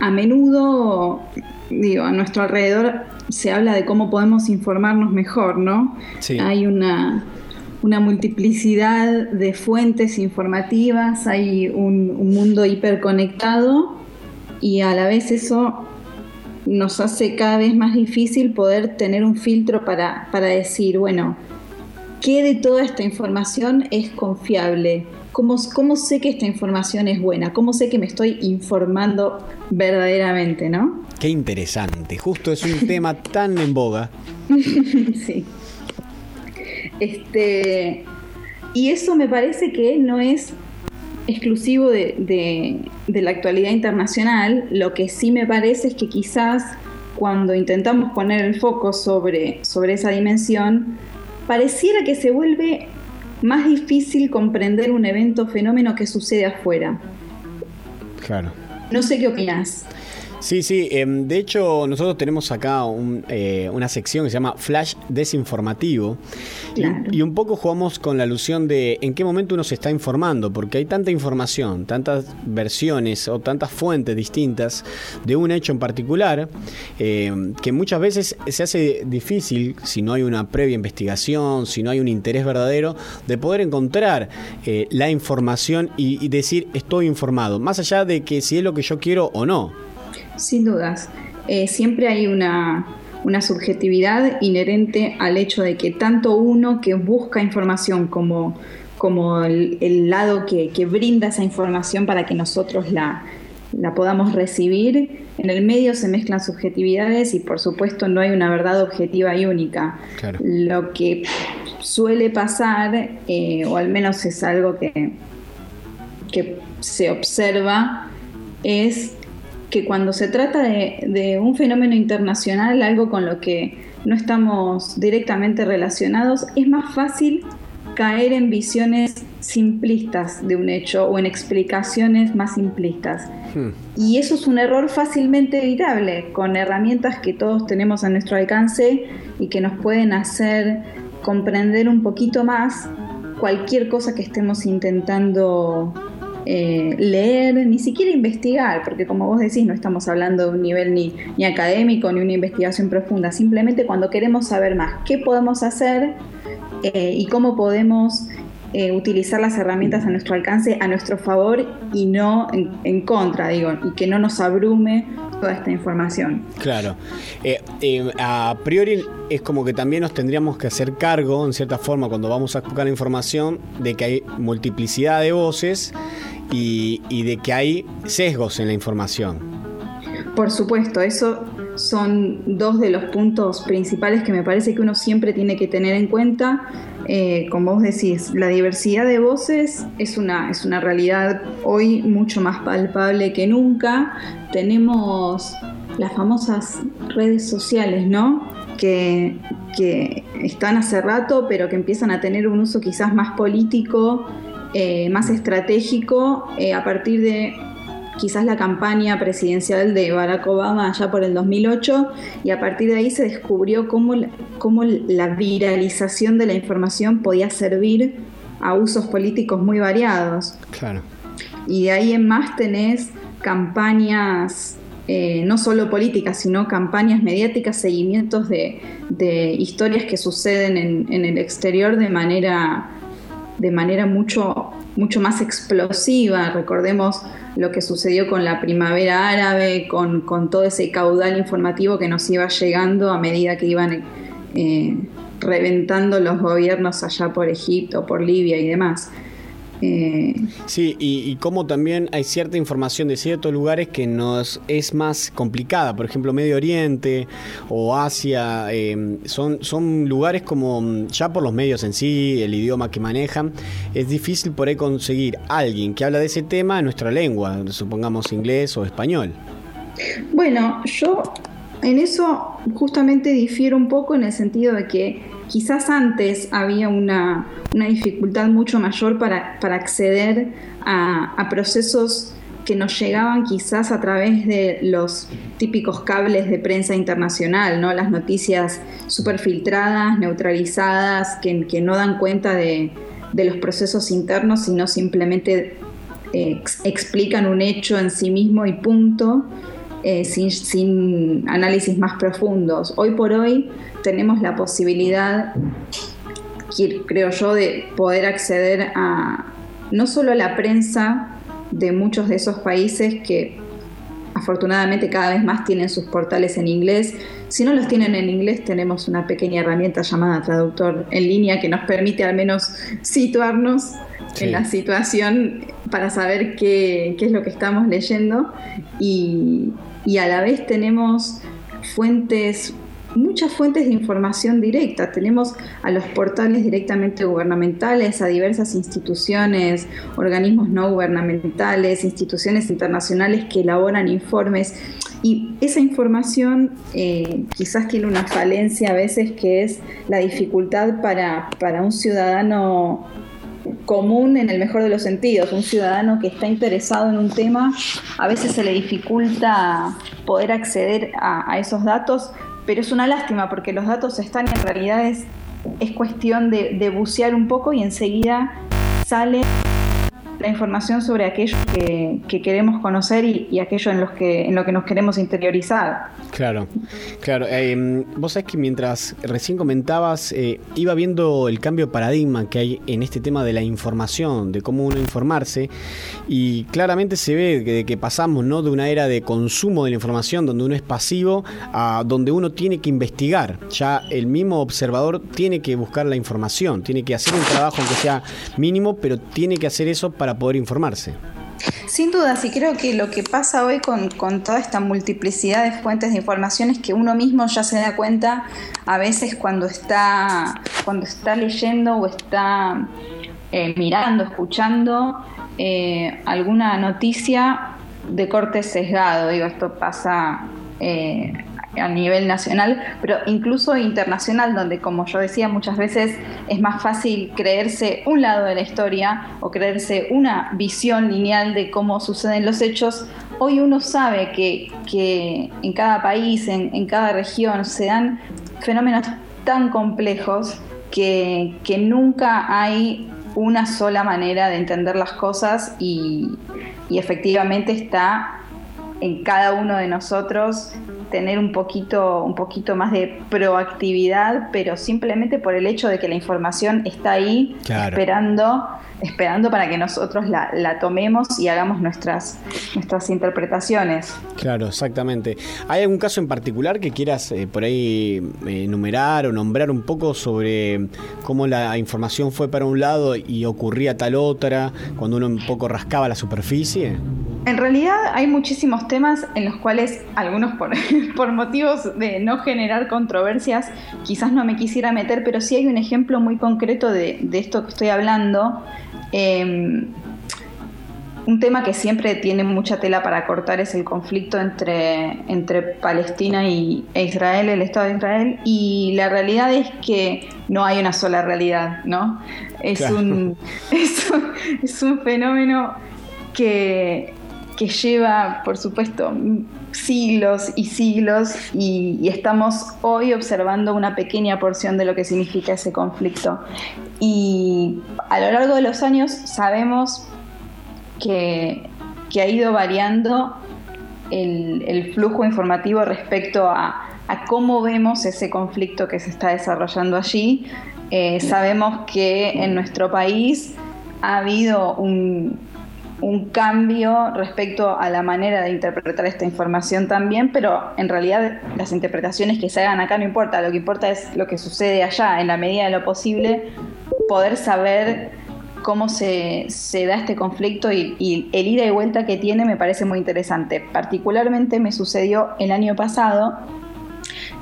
a menudo, digo, a nuestro alrededor se habla de cómo podemos informarnos mejor, ¿no? Sí. Hay una, una multiplicidad de fuentes informativas, hay un, un, mundo hiperconectado y a la vez eso nos hace cada vez más difícil poder tener un filtro para, para decir, bueno, ¿qué de toda esta información es confiable? ¿Cómo, ¿Cómo sé que esta información es buena? ¿Cómo sé que me estoy informando verdaderamente, no? Qué interesante, justo es un tema tan en boga. sí. Este, y eso me parece que no es exclusivo de, de, de, la actualidad internacional, lo que sí me parece es que quizás cuando intentamos poner el foco sobre, sobre esa dimensión, pareciera que se vuelve más difícil comprender un evento o fenómeno que sucede afuera. Claro. No sé qué opinas. Sí, sí. Eh, de hecho, nosotros tenemos acá un, eh, una sección que se llama Flash Desinformativo. Claro. Y, y, un poco jugamos con la alusión de en qué momento uno se está informando, porque hay tanta información, tantas versiones o tantas fuentes distintas de un hecho en particular, eh, que muchas veces se hace difícil, si no hay una previa investigación, si no hay un interés verdadero, de poder encontrar eh, la información y, y decir estoy informado, más allá de que si es lo que yo quiero o no. Sin dudas. Eh, siempre hay una, una, subjetividad inherente al hecho de que tanto uno que busca información como, como el, el lado que, que, brinda esa información para que nosotros la, la podamos recibir, en el medio se mezclan subjetividades y por supuesto no hay una verdad objetiva y única. Claro. Lo que suele pasar, eh, o al menos es algo que, que se observa, es que cuando se trata de, de, un fenómeno internacional, algo con lo que no estamos directamente relacionados, es más fácil caer en visiones simplistas de un hecho o en explicaciones más simplistas. Hmm. Y eso es un error fácilmente evitable con herramientas que todos tenemos a nuestro alcance y que nos pueden hacer comprender un poquito más cualquier cosa que estemos intentando eh, leer, ni siquiera investigar, porque como vos decís, no estamos hablando de un nivel ni, ni, académico ni una investigación profunda, simplemente cuando queremos saber más qué podemos hacer eh, y cómo podemos eh, utilizar las herramientas a nuestro alcance, a nuestro favor y no en, en, contra, digo, y que no nos abrume toda esta información. Claro. Eh, eh, a priori es como que también nos tendríamos que hacer cargo, en cierta forma, cuando vamos a buscar información, de que hay multiplicidad de voces y, de que hay sesgos en la información. Por supuesto, eso son dos de los puntos principales que me parece que uno siempre tiene que tener en cuenta. Eh, como vos decís, la diversidad de voces es una, es una realidad hoy mucho más palpable que nunca. Tenemos las famosas redes sociales, ¿no? Que, que están hace rato, pero que empiezan a tener un uso quizás más político, eh, más estratégico, eh, a partir de quizás la campaña presidencial de Barack Obama allá por el 2008 y a partir de ahí se descubrió cómo, cómo la viralización de la información podía servir a usos políticos muy variados. Claro. Y de ahí en más tenés campañas, eh, no solo políticas, sino campañas mediáticas, seguimientos de, de historias que suceden en, en, el exterior de manera, de manera mucho, mucho más explosiva. Recordemos lo que sucedió con la primavera árabe, con, con todo ese caudal informativo que nos iba llegando a medida que iban eh, reventando los gobiernos allá por Egipto, por Libia y demás. Eh, sí, y, y como también hay cierta información de ciertos lugares que nos es más complicada, por ejemplo Medio Oriente o Asia, eh, son, son lugares como mm, ya por los medios en sí, el idioma que manejan, es difícil por ahí conseguir alguien que habla de ese tema en nuestra lengua, supongamos inglés o español. Bueno, yo en eso justamente difiero un poco en el sentido de que quizás antes había una, una dificultad mucho mayor para, para acceder a, procesos que nos llegaban quizás a través de los típicos cables de prensa internacional, ¿no? las noticias súper filtradas, neutralizadas, que, que, no dan cuenta de, de, los procesos internos, sino simplemente explican un hecho en sí mismo y punto. Eh, sin, sin, análisis más profundos. Hoy por hoy tenemos la posibilidad, creo yo, de poder acceder a no solo a la prensa de muchos de esos países que afortunadamente cada vez más tienen sus portales en inglés. Si no los tienen en inglés, tenemos una pequeña herramienta llamada traductor en línea que nos permite al menos situarnos sí. en la situación para saber qué, qué, es lo que estamos leyendo y, y a la vez tenemos fuentes muchas fuentes de información directa. Tenemos a los portales directamente gubernamentales, a diversas instituciones, organismos no gubernamentales, instituciones internacionales que elaboran informes. Y esa información eh, quizás tiene una falencia a veces que es la dificultad para, para un ciudadano común en el mejor de los sentidos. Un ciudadano que está interesado en un tema, a veces se le dificulta poder acceder a, a esos datos, pero es una lástima porque los datos están y en realidad es, es cuestión de, de bucear un poco y enseguida sale la información sobre aquello que, que queremos conocer y, y, aquello en, los que, en lo que nos queremos interiorizar. Claro, claro. Eh, vos sabés que mientras recién comentabas, eh, iba viendo el cambio de paradigma que hay en este tema de la información, de cómo uno informarse, y claramente se ve que, que pasamos ¿no? de una era de consumo de la información, donde uno es pasivo, a donde uno tiene que investigar. Ya el mismo observador tiene que buscar la información, tiene que hacer un trabajo, aunque sea mínimo, pero tiene que hacer eso para poder informarse. Sin duda, sí creo que lo que pasa hoy con, con, toda esta multiplicidad de fuentes de información es que uno mismo ya se da cuenta a veces cuando está, cuando está leyendo o está eh, mirando, escuchando eh, alguna noticia de corte sesgado. Digo, esto pasa eh, a nivel nacional, pero incluso internacional, donde como yo decía muchas veces es más fácil creerse un lado de la historia o creerse una visión lineal de cómo suceden los hechos. Hoy uno sabe que, que en cada país, en, en, cada región, se dan fenómenos tan complejos que, que nunca hay una sola manera de entender las cosas y, y efectivamente está en cada uno de nosotros tener un poquito, un poquito más de proactividad, pero simplemente por el hecho de que la información está ahí claro. esperando, esperando para que nosotros la, la, tomemos y hagamos nuestras, nuestras interpretaciones. Claro, exactamente. ¿Hay algún caso en particular que quieras eh, por ahí eh, enumerar o nombrar un poco sobre cómo la información fue para un lado y ocurría tal otra, cuando uno un poco rascaba la superficie? En realidad hay muchísimos temas en los cuales algunos por, por, motivos de no generar controversias quizás no me quisiera meter, pero sí hay un ejemplo muy concreto de, de esto que estoy hablando. Eh, un tema que siempre tiene mucha tela para cortar es el conflicto entre, entre Palestina y, e Israel, el Estado de Israel, y la realidad es que no hay una sola realidad, ¿no? Es, un, es, un, fenómeno que, que lleva, por supuesto, siglos y siglos y, estamos hoy observando una pequeña porción de lo que significa ese conflicto. Y a lo largo de los años sabemos que, ha ido variando el, flujo informativo respecto a, cómo vemos ese conflicto que se está desarrollando allí. Eh, sabemos que en nuestro país ha habido un, cambio respecto a la manera de interpretar esta información también, pero en realidad las interpretaciones que se hagan acá no importa, lo que importa es lo que sucede allá, en la medida de lo posible, poder saber cómo se, da este conflicto y, el ida y vuelta que tiene me parece muy interesante. Particularmente me sucedió el año pasado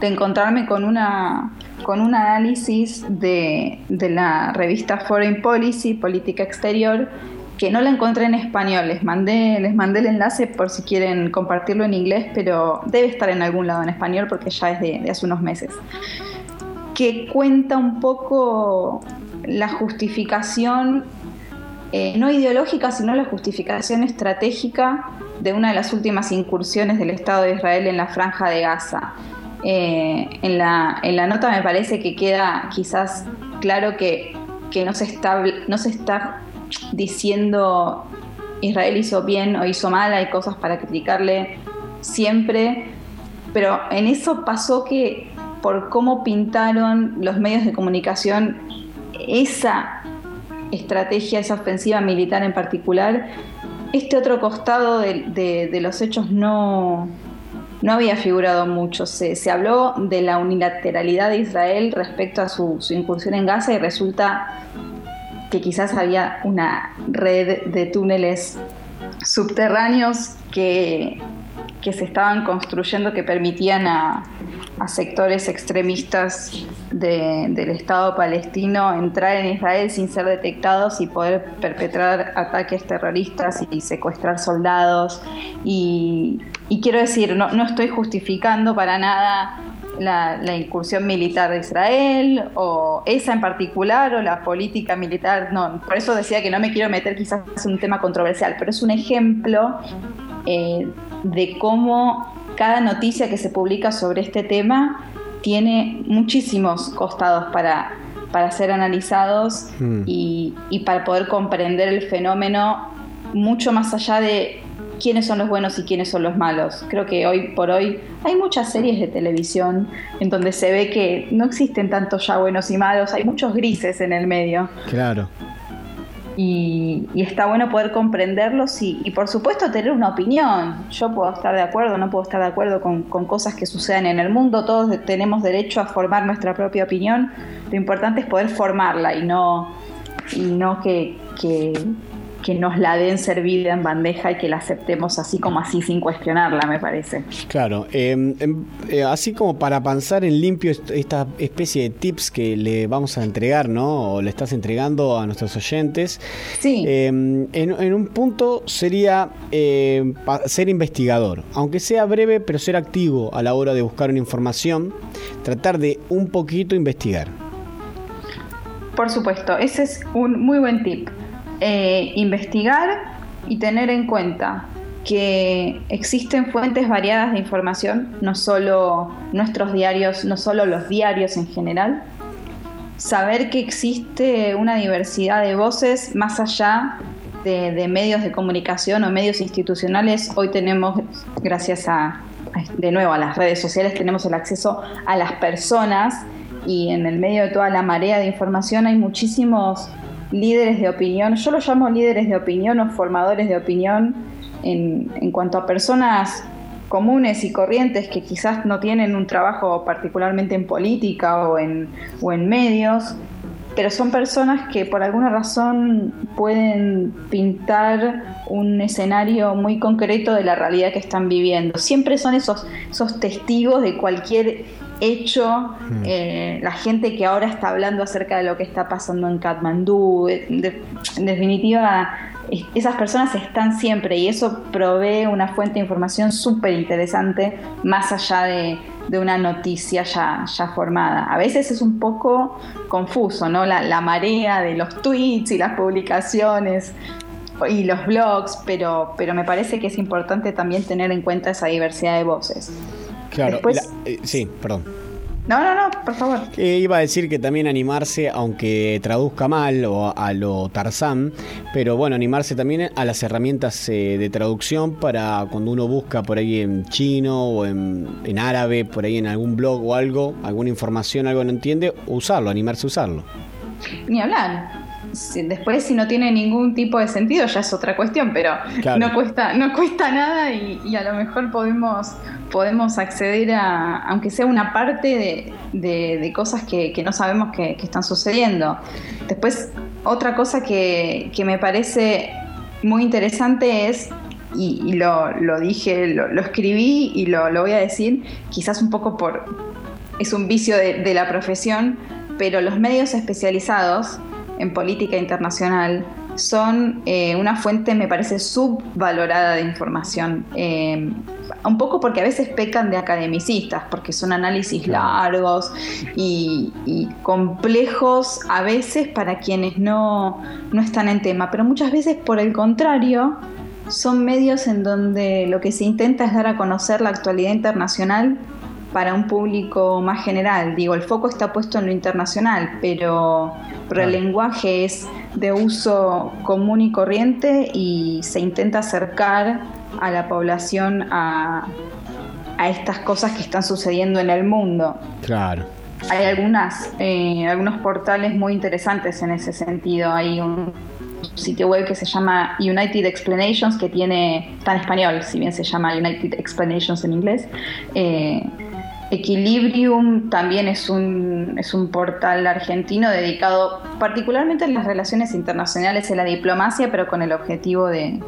de encontrarme con una con un análisis de, la revista Foreign Policy, Política Exterior, que no la encontré en español. Les mandé, les el enlace por si quieren compartirlo en inglés, pero debe estar en algún lado en español porque ya es de hace unos meses. Que cuenta un poco la justificación, eh, no ideológica, sino la justificación estratégica de una de las últimas incursiones del Estado de Israel en la franja de Gaza. Eh, en, la, en, la, nota me parece que queda quizás claro que, no, se está, no se está diciendo Israel hizo bien o hizo mal, hay cosas para criticarle siempre, pero en eso pasó que por cómo pintaron los medios de comunicación esa estrategia, esa ofensiva militar en particular, este otro costado de, los hechos no, no había figurado mucho. Se, habló de la unilateralidad de Israel respecto a su, incursión en Gaza y resulta que quizás había una red de túneles subterráneos que, que se estaban construyendo que permitían a, sectores extremistas del Estado palestino entrar en Israel sin ser detectados y poder perpetrar ataques terroristas y secuestrar soldados. Y, quiero decir, no, no, estoy justificando para nada la, la, incursión militar de Israel o esa en particular o la política militar. No, por eso decía que no me quiero meter quizás en un tema controversial, pero es un ejemplo eh, de cómo cada noticia que se publica sobre este tema tiene muchísimos costados para, para ser analizados mm. y, para poder comprender el fenómeno mucho más allá de quiénes son los buenos y quiénes son los malos. Creo que hoy por hoy hay muchas series de televisión en donde se ve que no existen tantos ya buenos y malos, hay muchos grises en el medio. Claro. Y, está bueno poder comprenderlos y, por supuesto tener una opinión. Yo puedo estar de acuerdo, no puedo estar de acuerdo con, cosas que sucedan en el mundo, todos tenemos derecho a formar nuestra propia opinión, lo importante es poder formarla y no, y no que, que nos la den servida en bandeja y que la aceptemos así como así sin cuestionarla, me parece. Claro, em, em, eh, así como para pensar en limpio esta especie de tips que le vamos a entregar, ¿no? O le estás entregando a nuestros oyentes. Sí. Em, en, un punto sería ser investigador, aunque sea breve, pero ser activo a la hora de buscar una información, tratar de un poquito investigar. Por supuesto, ese es un muy buen tip. Eh, investigar y tener en cuenta que existen fuentes variadas de información, no solo nuestros diarios, no solo los diarios en general, saber que existe una diversidad de voces más allá de, medios de comunicación o medios institucionales. Hoy tenemos, gracias a, de nuevo, a las redes sociales, tenemos el acceso a las personas y en el medio de toda la marea de información hay muchísimos líderes de opinión, yo los llamo líderes de opinión o formadores de opinión en, en cuanto a personas comunes y corrientes que quizás no tienen un trabajo particularmente en política o en, o en medios, pero son personas que por alguna razón pueden pintar un escenario muy concreto de la realidad que están viviendo. Siempre son esos, esos testigos de cualquier hecho, eh, la gente que ahora está hablando acerca de lo que está pasando en Katmandú, de- en definitiva, es- esas personas están siempre y eso provee una fuente de información súper interesante más allá de, de una noticia ya, ya formada. A veces es un poco confuso, ¿no? La, la marea de los tweets y las publicaciones y los blogs, pero, pero me parece que es importante también tener en cuenta esa diversidad de voces. Claro, Después- la- eh, sí, perdón. No, no, no, por favor. Eh, iba a decir que también animarse, aunque traduzca mal o a lo Tarzán, pero bueno, animarse también a las herramientas eh, de traducción para cuando uno busca por ahí en chino o en, en árabe, por ahí en algún blog o algo, alguna información, algo no entiende, usarlo, animarse a usarlo. Ni hablar. Después, si no tiene ningún tipo de sentido, ya es otra cuestión, pero Claro. no cuesta, no cuesta nada y, y a lo mejor podemos, podemos acceder a, aunque sea una parte de, de- de cosas que, que no sabemos que, que están sucediendo. Después, otra cosa que, que me parece muy interesante es, y, y lo, lo dije, lo, lo escribí y lo, lo voy a decir, quizás un poco por, es un vicio de, de la profesión, pero los medios especializados en política internacional son eh, una fuente, me parece, subvalorada de información. Eh, un poco porque a veces pecan de academicistas, porque son análisis largos y, y complejos a veces para quienes no, no están en tema, pero muchas veces por el contrario son medios en donde lo que se intenta es dar a conocer la actualidad internacional para un público más general. Digo, el foco está puesto en lo internacional, pero, pero el lenguaje es de uso común y corriente y se intenta acercar a la población a, a estas cosas que están sucediendo en el mundo. Claro. Hay algunas, eh, algunos portales muy interesantes en ese sentido. Hay un sitio web que se llama United Explanations, que tiene, está en español, si bien se llama United Explanations en inglés. Eh, Equilibrium también es un, es un portal argentino dedicado particularmente a las relaciones internacionales y la diplomacia, pero con el objetivo de,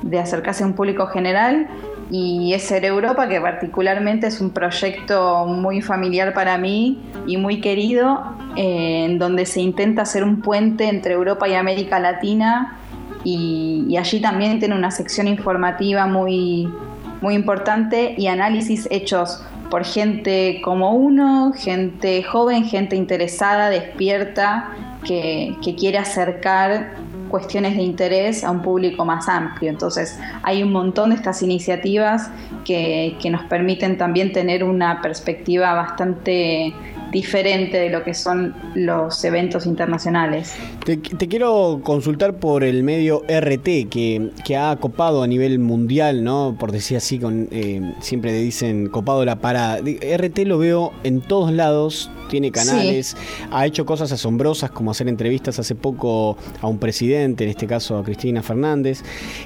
de acercarse a un público general. Y es Ser Europa, que particularmente es un proyecto muy familiar para mí y muy querido, eh, en donde se intenta hacer un puente entre Europa y América Latina. Y, y allí también tiene una sección informativa muy, muy importante y análisis hechos por gente como uno, gente joven, gente interesada, despierta, que, quiere acercar cuestiones de interés a un público más amplio. Entonces hay un montón de estas iniciativas que nos permiten también tener una perspectiva bastante diferente de lo que son los eventos internacionales. Te, te quiero consultar por el medio RT que, que ha copado a nivel mundial, ¿no? Por decir así, con, eh, siempre le dicen copado la parada. RT lo veo en todos lados, tiene canales, ha hecho cosas asombrosas como hacer entrevistas hace poco a un presidente, en este caso a Cristina Fernández.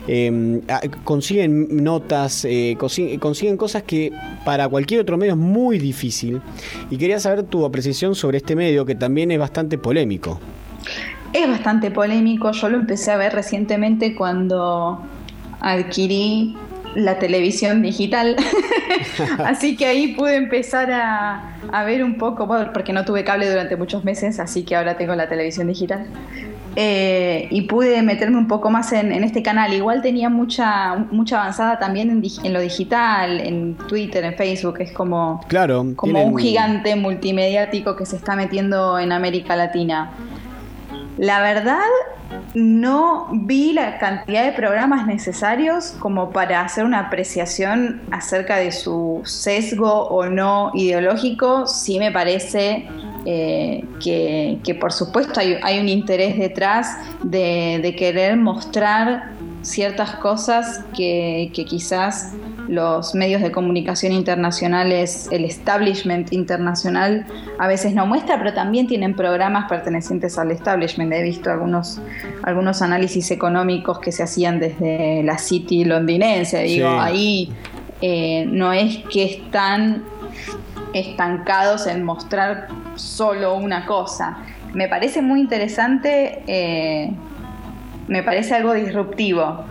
Eh, ah, consiguen notas, eh, consiguen cosas que para cualquier otro medio es muy difícil. Y quería saber tu apreciación sobre este medio que también es bastante polémico. Es bastante polémico, yo lo empecé a ver recientemente cuando adquirí la televisión digital, así que ahí pude empezar a, a ver un poco, porque no tuve cable durante muchos meses, así que ahora tengo la televisión digital. Eh, y pude meterme un poco más en, en este canal. Igual tenía mucha, mucha avanzada también en, lo digital, en Twitter, en Facebook. Es como, Claro, como tienen- un gigante multimediático que se está metiendo en América Latina. La verdad, no vi la cantidad de programas necesarios como para hacer una apreciación acerca de su sesgo o no ideológico. Sí me parece eh, que, por supuesto hay, un interés detrás de, querer mostrar ciertas cosas que quizás los medios de comunicación internacionales, el establishment internacional a veces no muestra, pero también tienen programas pertenecientes al establishment. He visto algunos, algunos análisis económicos que se hacían desde la City londinense. Digo, Sí. ahí eh, no es que están estancados en mostrar solo una cosa. me parece muy interesante, eh, me parece algo disruptivo,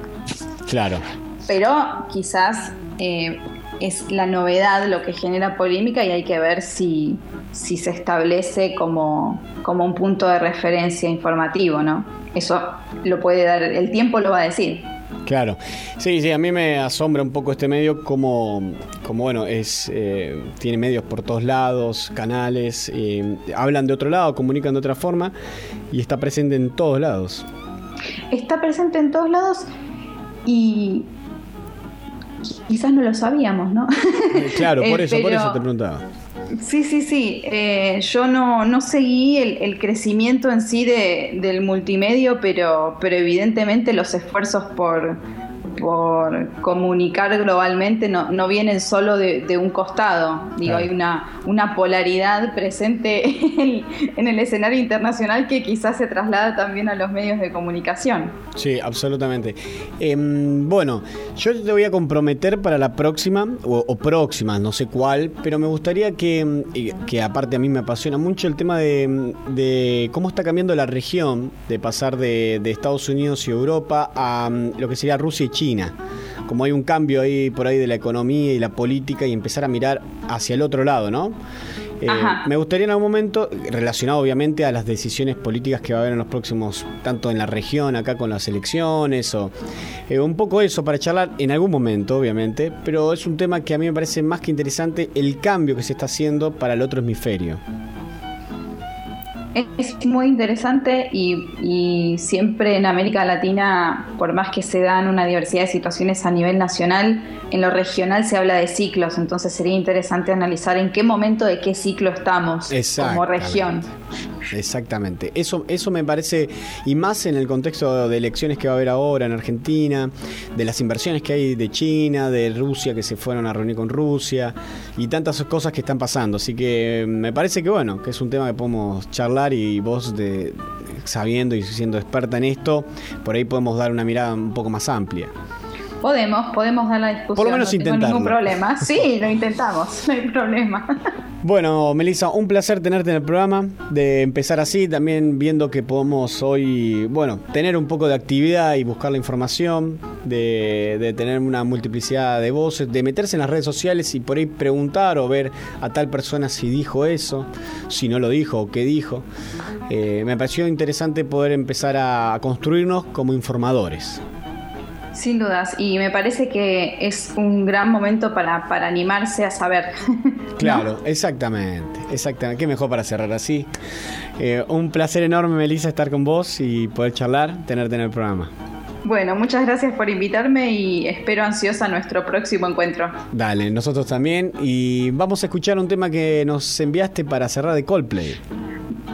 Claro. pero quizás eh, es la novedad lo que genera polémica y hay que ver si, si se establece como, como un punto de referencia informativo, ¿no? Eso lo puede dar, el tiempo lo va a decir. Claro, sí, sí, a mí me asombra un poco este medio como, como bueno, es eh, tiene medios por todos lados, canales, eh, hablan de otro lado, comunican de otra forma y está presente en todos lados. Está presente en todos lados y quizás no lo sabíamos, ¿no? Eh, Claro, por Eh, eso, por eso te preguntaba. Sí, sí, sí. Eh, yo no, no seguí el, el crecimiento en sí de- del multimedio, pero, pero evidentemente los esfuerzos por, por comunicar globalmente no, no vienen solo de, de un costado. Digo, Claro. hay una, una polaridad presente en, en el escenario internacional que quizás se traslada también a los medios de comunicación. Sí, absolutamente. Em, bueno, yo te voy a comprometer para la próxima, o, o próximas, no sé cuál, pero me gustaría que, em, que aparte a mí me apasiona mucho el tema de, em, de cómo está cambiando la región, de pasar de, de Estados Unidos y Europa a lo que sería Rusia y China. Como hay un cambio ahí por ahí de la economía y la política y empezar a mirar hacia el otro lado, ¿no? Eh, me gustaría en algún momento, relacionado obviamente a las decisiones políticas que va a haber en los próximos, tanto en la región, acá con las elecciones, o eh, un poco eso para charlar en algún momento, obviamente, pero es un tema que a mí me parece más que interesante el cambio que se está haciendo para el otro hemisferio. Es muy interesante y, y siempre en América Latina, por más que se dan una diversidad de situaciones a nivel nacional, en lo regional se habla de ciclos, entonces sería interesante analizar en qué momento de qué ciclo estamos como región. Exactamente. Eso, eso me parece, y más en el contexto de elecciones que va a haber ahora en Argentina, de las inversiones que hay de China, de Rusia que se fueron a reunir con Rusia, y tantas cosas que están pasando. Así que me parece que bueno, que es un tema que podemos charlar y vos de sabiendo y siendo experta en esto, por ahí podemos dar una mirada un poco más amplia. Podemos, podemos dar la discusión. Por lo menos no tengo intentarlo. ningún problema. Sí, lo intentamos, no hay problema. Bueno, Melissa, un placer tenerte en el programa, de empezar así, también viendo que podemos hoy, bueno, tener un poco de actividad y buscar la información, de, de tener una multiplicidad de voces, de meterse en las redes sociales y por ahí preguntar o ver a tal persona si dijo eso, si no lo dijo o qué dijo. Eh, me pareció interesante poder empezar a construirnos como informadores. Sin dudas, y me parece que es un gran momento para, para animarse a saber. Claro, exactamente, exactamente. Qué mejor para cerrar así. Eh, un placer enorme, Melissa, estar con vos y poder charlar, tenerte en el programa. Bueno, muchas gracias por invitarme y espero ansiosa nuestro próximo encuentro. Dale, nosotros también. Y vamos a escuchar un tema que nos enviaste para cerrar de Coldplay.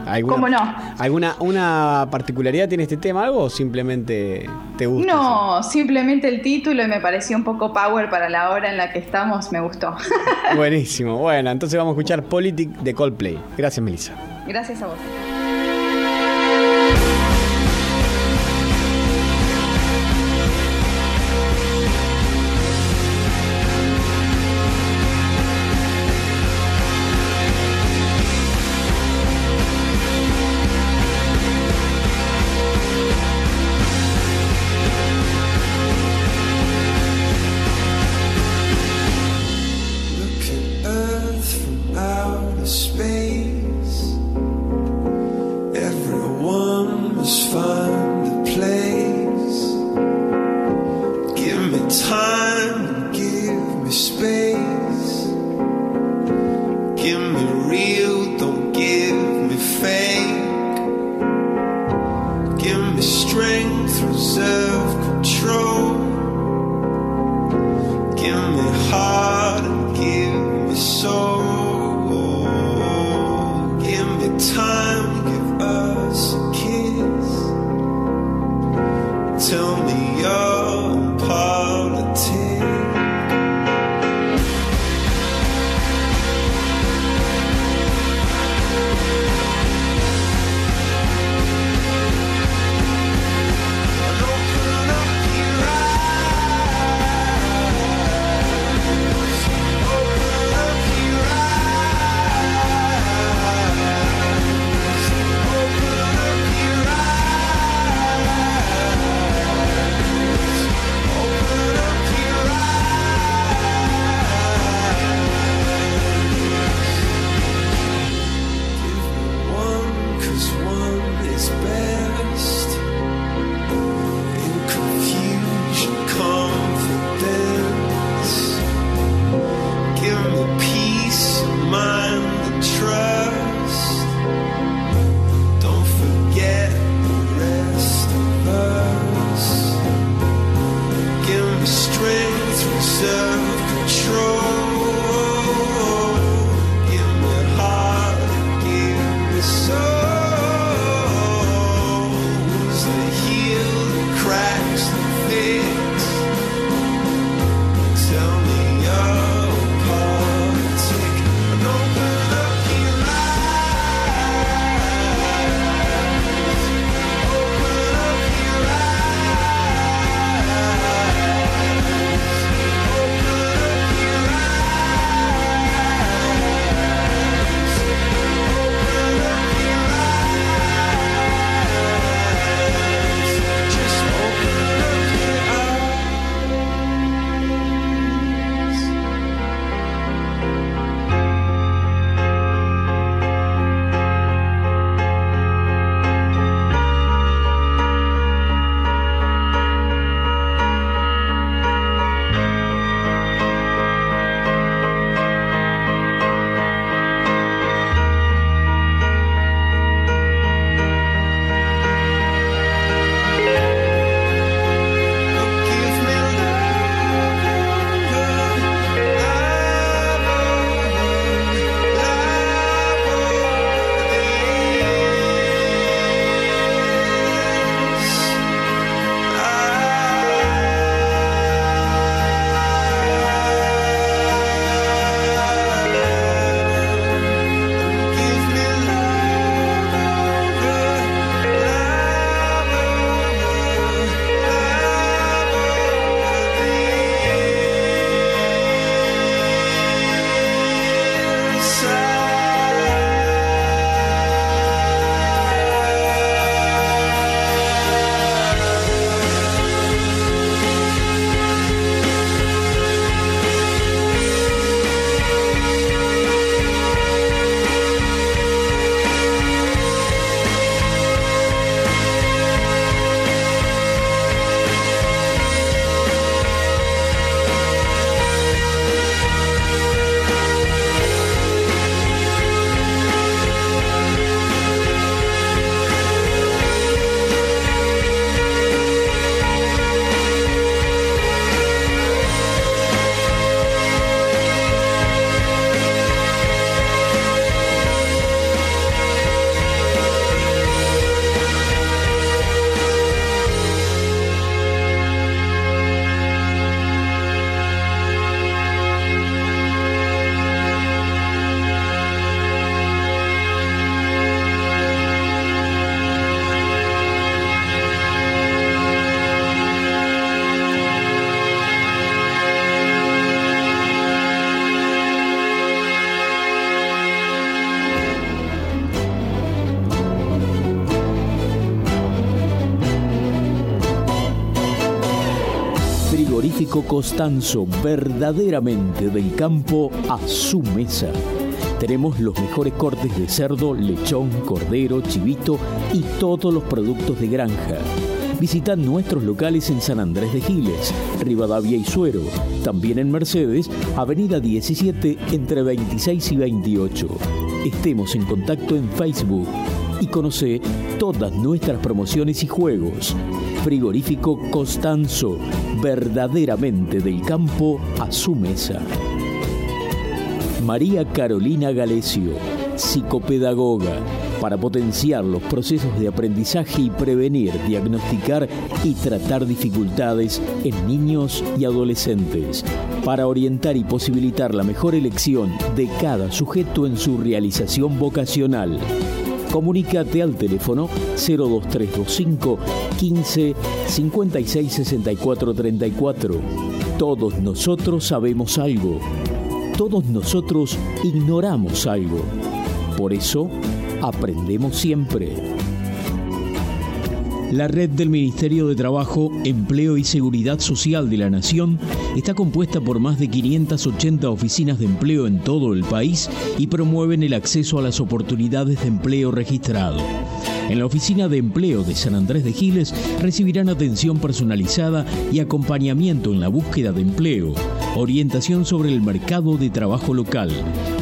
¿Alguna, ¿Cómo no? ¿Alguna una particularidad tiene este tema? ¿Algo o simplemente te gusta? No, simplemente el título y me pareció un poco power para la hora en la que estamos, me gustó. Buenísimo. Bueno, entonces vamos a escuchar Politic de Coldplay. Gracias, Melissa. Gracias a vos. Costanzo, verdaderamente del campo a su mesa. Tenemos los mejores cortes de cerdo, lechón, cordero, chivito y todos los productos de granja. Visita nuestros locales en San Andrés de Giles, Rivadavia y Suero, también en Mercedes, Avenida 17 entre 26 y 28. Estemos en contacto en Facebook y conoce todas nuestras promociones y juegos. Frigorífico Costanzo, verdaderamente del campo a su mesa. María Carolina Galesio, psicopedagoga, para potenciar los procesos de aprendizaje y prevenir, diagnosticar y tratar dificultades en niños y adolescentes, para orientar y posibilitar la mejor elección de cada sujeto en su realización vocacional. Comunícate al teléfono 02325 15 56 64 34. Todos nosotros sabemos algo. Todos nosotros ignoramos algo. Por eso, aprendemos siempre. La red del Ministerio de Trabajo, Empleo y Seguridad Social de la Nación está compuesta por más de 580 oficinas de empleo en todo el país y promueven el acceso a las oportunidades de empleo registrado. En la Oficina de Empleo de San Andrés de Giles recibirán atención personalizada y acompañamiento en la búsqueda de empleo, orientación sobre el mercado de trabajo local,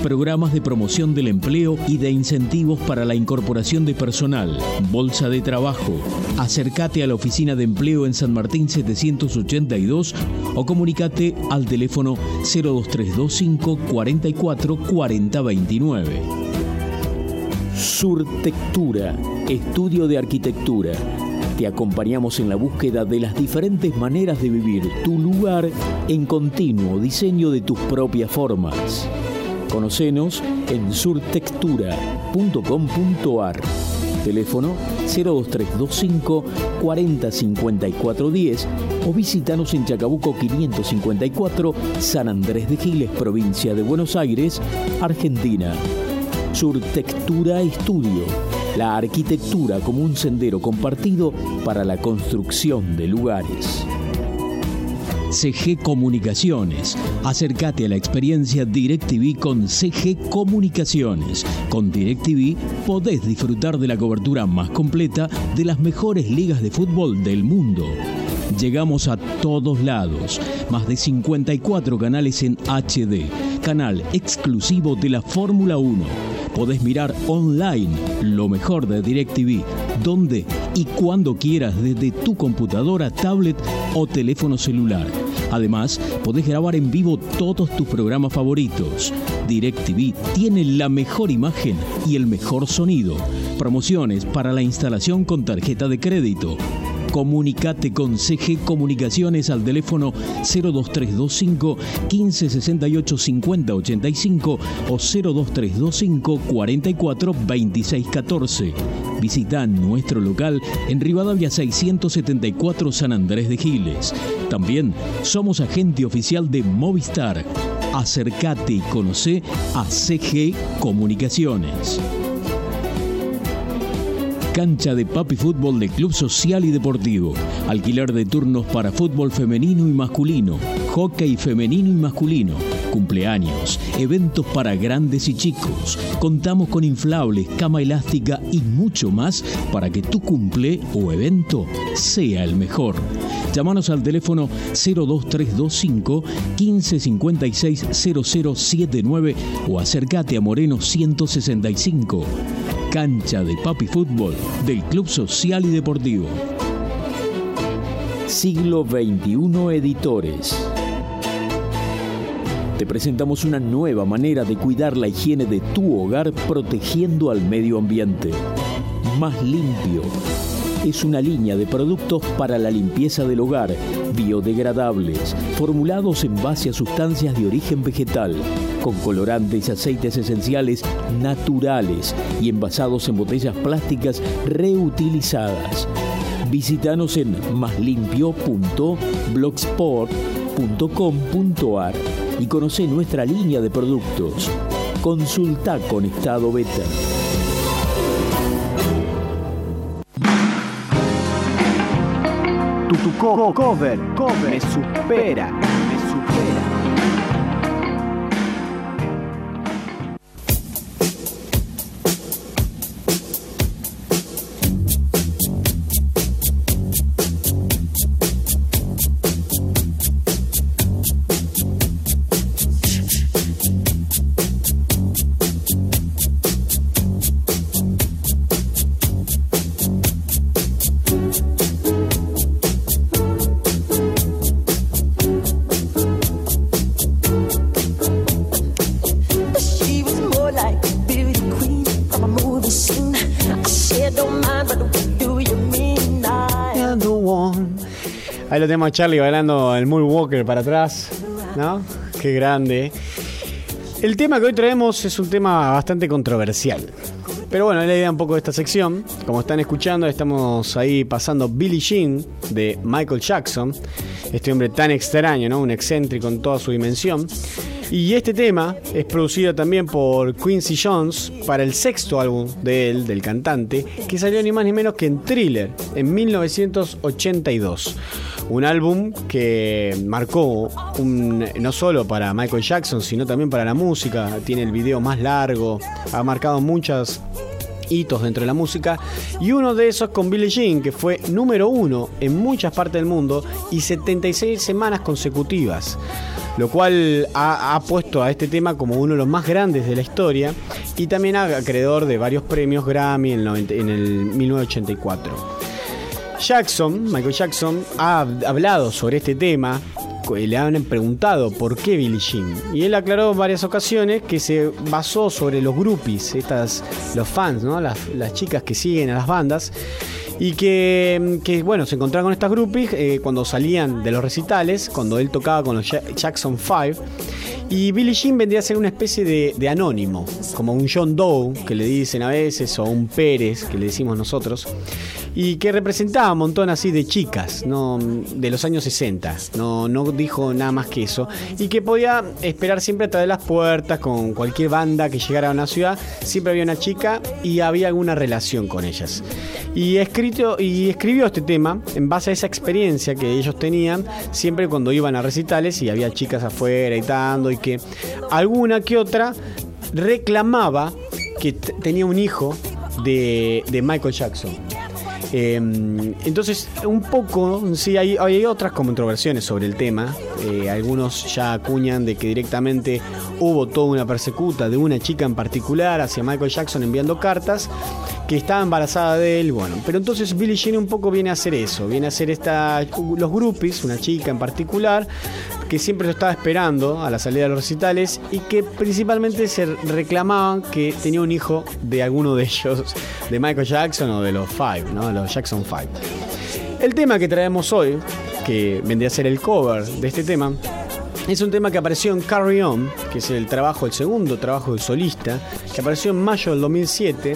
programas de promoción del empleo y de incentivos para la incorporación de personal, bolsa de trabajo. Acércate a la oficina de empleo en San Martín 782 o comunícate al teléfono 02325 44 40 29. Surtectura, estudio de arquitectura. Te acompañamos en la búsqueda de las diferentes maneras de vivir tu lugar en continuo diseño de tus propias formas. Conocenos en surtectura.com.ar. Teléfono 02325 405410 o visítanos en Chacabuco 554, San Andrés de Giles, provincia de Buenos Aires, Argentina. Surtectura Estudio, la arquitectura como un sendero compartido para la construcción de lugares. CG Comunicaciones. Acércate a la experiencia DirecTV con CG Comunicaciones. Con DirecTV podés disfrutar de la cobertura más completa de las mejores ligas de fútbol del mundo. Llegamos a todos lados. Más de 54 canales en HD. Canal exclusivo de la Fórmula 1. Podés mirar online lo mejor de DirecTV, donde y cuando quieras desde tu computadora, tablet o teléfono celular. Además, podés grabar en vivo todos tus programas favoritos. DirecTV tiene la mejor imagen y el mejor sonido. Promociones para la instalación con tarjeta de crédito. Comunicate con CG Comunicaciones al teléfono 02325 1568 5085 o 02325 44 26 14. Visita nuestro local en Rivadavia 674 San Andrés de Giles. También somos agente oficial de Movistar. Acercate y conoce a CG Comunicaciones. Cancha de Papi Fútbol de Club Social y Deportivo. Alquiler de turnos para fútbol femenino y masculino, hockey femenino y masculino, cumpleaños, eventos para grandes y chicos. Contamos con inflables, cama elástica y mucho más para que tu cumple o evento sea el mejor. Llámanos al teléfono 02325 1556 0079 o acércate a Moreno 165. Cancha de Papi Fútbol del Club Social y Deportivo. Siglo XXI Editores. Te presentamos una nueva manera de cuidar la higiene de tu hogar protegiendo al medio ambiente. Más limpio. Es una línea de productos para la limpieza del hogar, biodegradables, formulados en base a sustancias de origen vegetal, con colorantes y aceites esenciales naturales y envasados en botellas plásticas reutilizadas. Visítanos en maslimpio.blogspot.com.ar y conoce nuestra línea de productos. Consulta Conectado Beta. Tu, tu co- cover, cover, me supera. Tenemos a Charlie bailando el Moonwalker para atrás, ¿no? Qué grande. El tema que hoy traemos es un tema bastante controversial. Pero bueno, es la idea un poco de esta sección. Como están escuchando, estamos ahí pasando Billie Jean de Michael Jackson. Este hombre tan extraño, ¿no? Un excéntrico en toda su dimensión. Y este tema es producido también por Quincy Jones para el sexto álbum de él, del cantante, que salió ni más ni menos que en Thriller, en 1982. Un álbum que marcó no solo para Michael Jackson, sino también para la música. Tiene el video más largo, ha marcado muchas hitos dentro de la música, y uno de esos con Billie Jean, que fue número uno en muchas partes del mundo y 76 semanas consecutivas lo cual ha, ha, puesto a este tema como uno de los más grandes de la historia y también acreedor de varios premios Grammy en el, 90, en el 1984. Jackson, Michael Jackson, ha hablado sobre este tema, le han preguntado por qué Billie Jean. Y él aclaró en varias ocasiones que se basó sobre los groupies, estas, los fans, las, chicas que siguen a las bandas y que, bueno, se encontraban con estas groupies eh, cuando salían de los recitales, cuando él tocaba con los Jackson 5. Y Billie Jean vendría a ser una especie de, de, anónimo, como un John Doe, que le dicen a veces, o un Pérez, que le decimos nosotros, y que representaba un montón así de chicas, ¿no? de los años 60, no, no dijo nada más que eso, y que podía esperar siempre a través de las puertas con cualquier banda que llegara a una ciudad, siempre había una chica y había alguna relación con ellas. Y, escrito, y escribió este tema en base a esa experiencia que ellos tenían siempre cuando iban a recitales y había chicas afuera y y que alguna que otra reclamaba que tenía un hijo de, de Michael Jackson. Eh, entonces, un poco, sí, hay, hay, otras controversiones sobre el tema. Eh, algunos ya acuñan de que directamente hubo toda una persecuta de una chica en particular hacia Michael Jackson enviando cartas que estaba embarazada de él. Bueno, pero entonces Billie Jean un poco viene a hacer eso, viene a hacer esta, los groupies, una chica en particular, que siempre lo estaba esperando a la salida de los recitales y que principalmente se reclamaban que tenía un hijo de alguno de ellos, de Michael Jackson o de los Five, ¿no? los Jackson Five. El tema que traemos hoy, que vendría a ser el cover de este tema, es un tema que apareció en Carry On, que es el trabajo, el segundo trabajo del solista, que apareció en mayo del 2007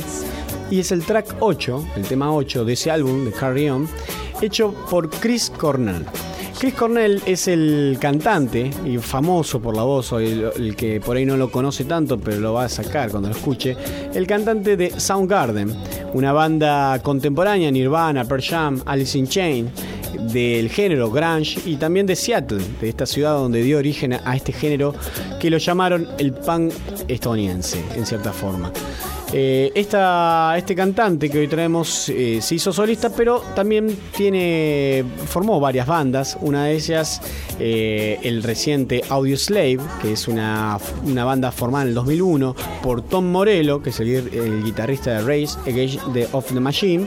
y es el track 8, el tema 8 de ese álbum de Carry On, hecho por Chris Cornell. Chris Cornell es el cantante y famoso por la voz, el, el, que por ahí no lo conoce tanto, pero lo va a sacar cuando lo escuche, el cantante de Soundgarden, una banda contemporánea, Nirvana, Pearl Jam, Alice in Chains, del género grunge y también de Seattle, de esta ciudad donde dio origen a este género que lo llamaron el punk estadounidense, en cierta forma. Eh, esta, este cantante que hoy traemos eh, se hizo solista, pero también tiene formó varias bandas. Una de ellas, eh, el reciente Audio Slave, que es una, una, banda formada en el 2001 por Tom Morello, que es el, guitarrista de Race Against the the Machine,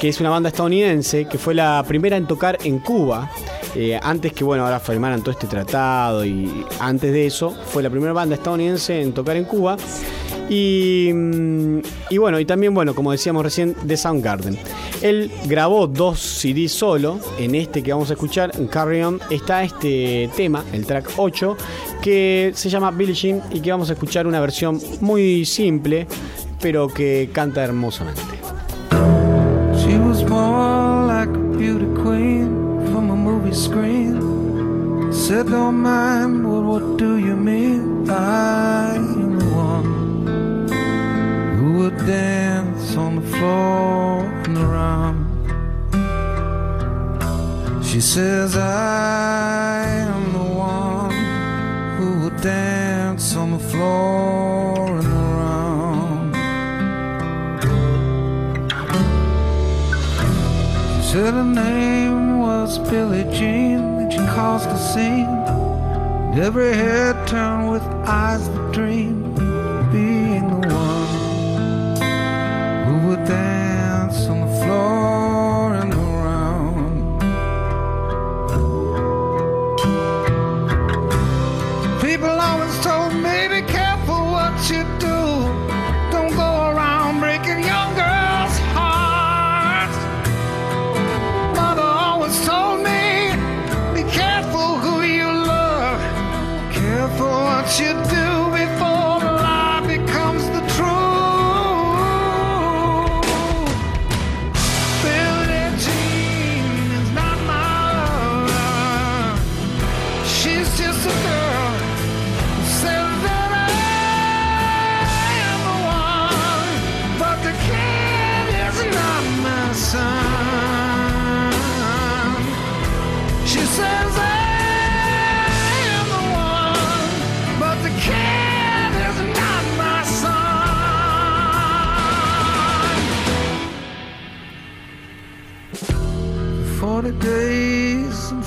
que es una banda estadounidense que fue la primera en tocar en Cuba. Antes que bueno ahora firmaran todo este tratado y antes de eso fue la primera banda estadounidense en tocar en Cuba y, y, bueno, y también, bueno, como decíamos recién, de Soundgarden. Él grabó dos CDs solo. En este que vamos a escuchar, en Carry On, está este tema, el track 8, que se llama Billie Jean y que vamos a escuchar una versión muy simple, pero que canta hermosamente. She was born like a beauty queen from a movie screen. Said, don't mind, what do you mean? I would dance on the floor and around. She says, I am the one who would dance on the floor and around. She said her name was Billie Jean, and she caused a scene. And every head turned with eyes that dream, dance on the floor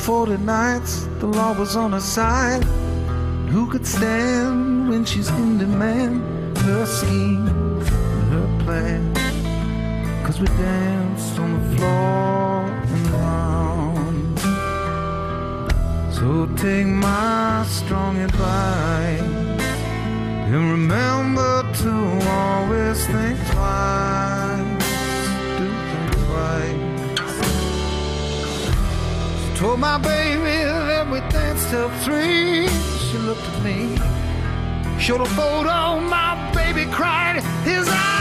40 nights, the law was on her side. Who could stand when she's in demand? Her scheme and her plan. Cause we danced on the floor and round. So take my strong advice. And remember to always think twice. Told my baby that we danced till three. She looked at me, showed a photo. My baby cried. His eyes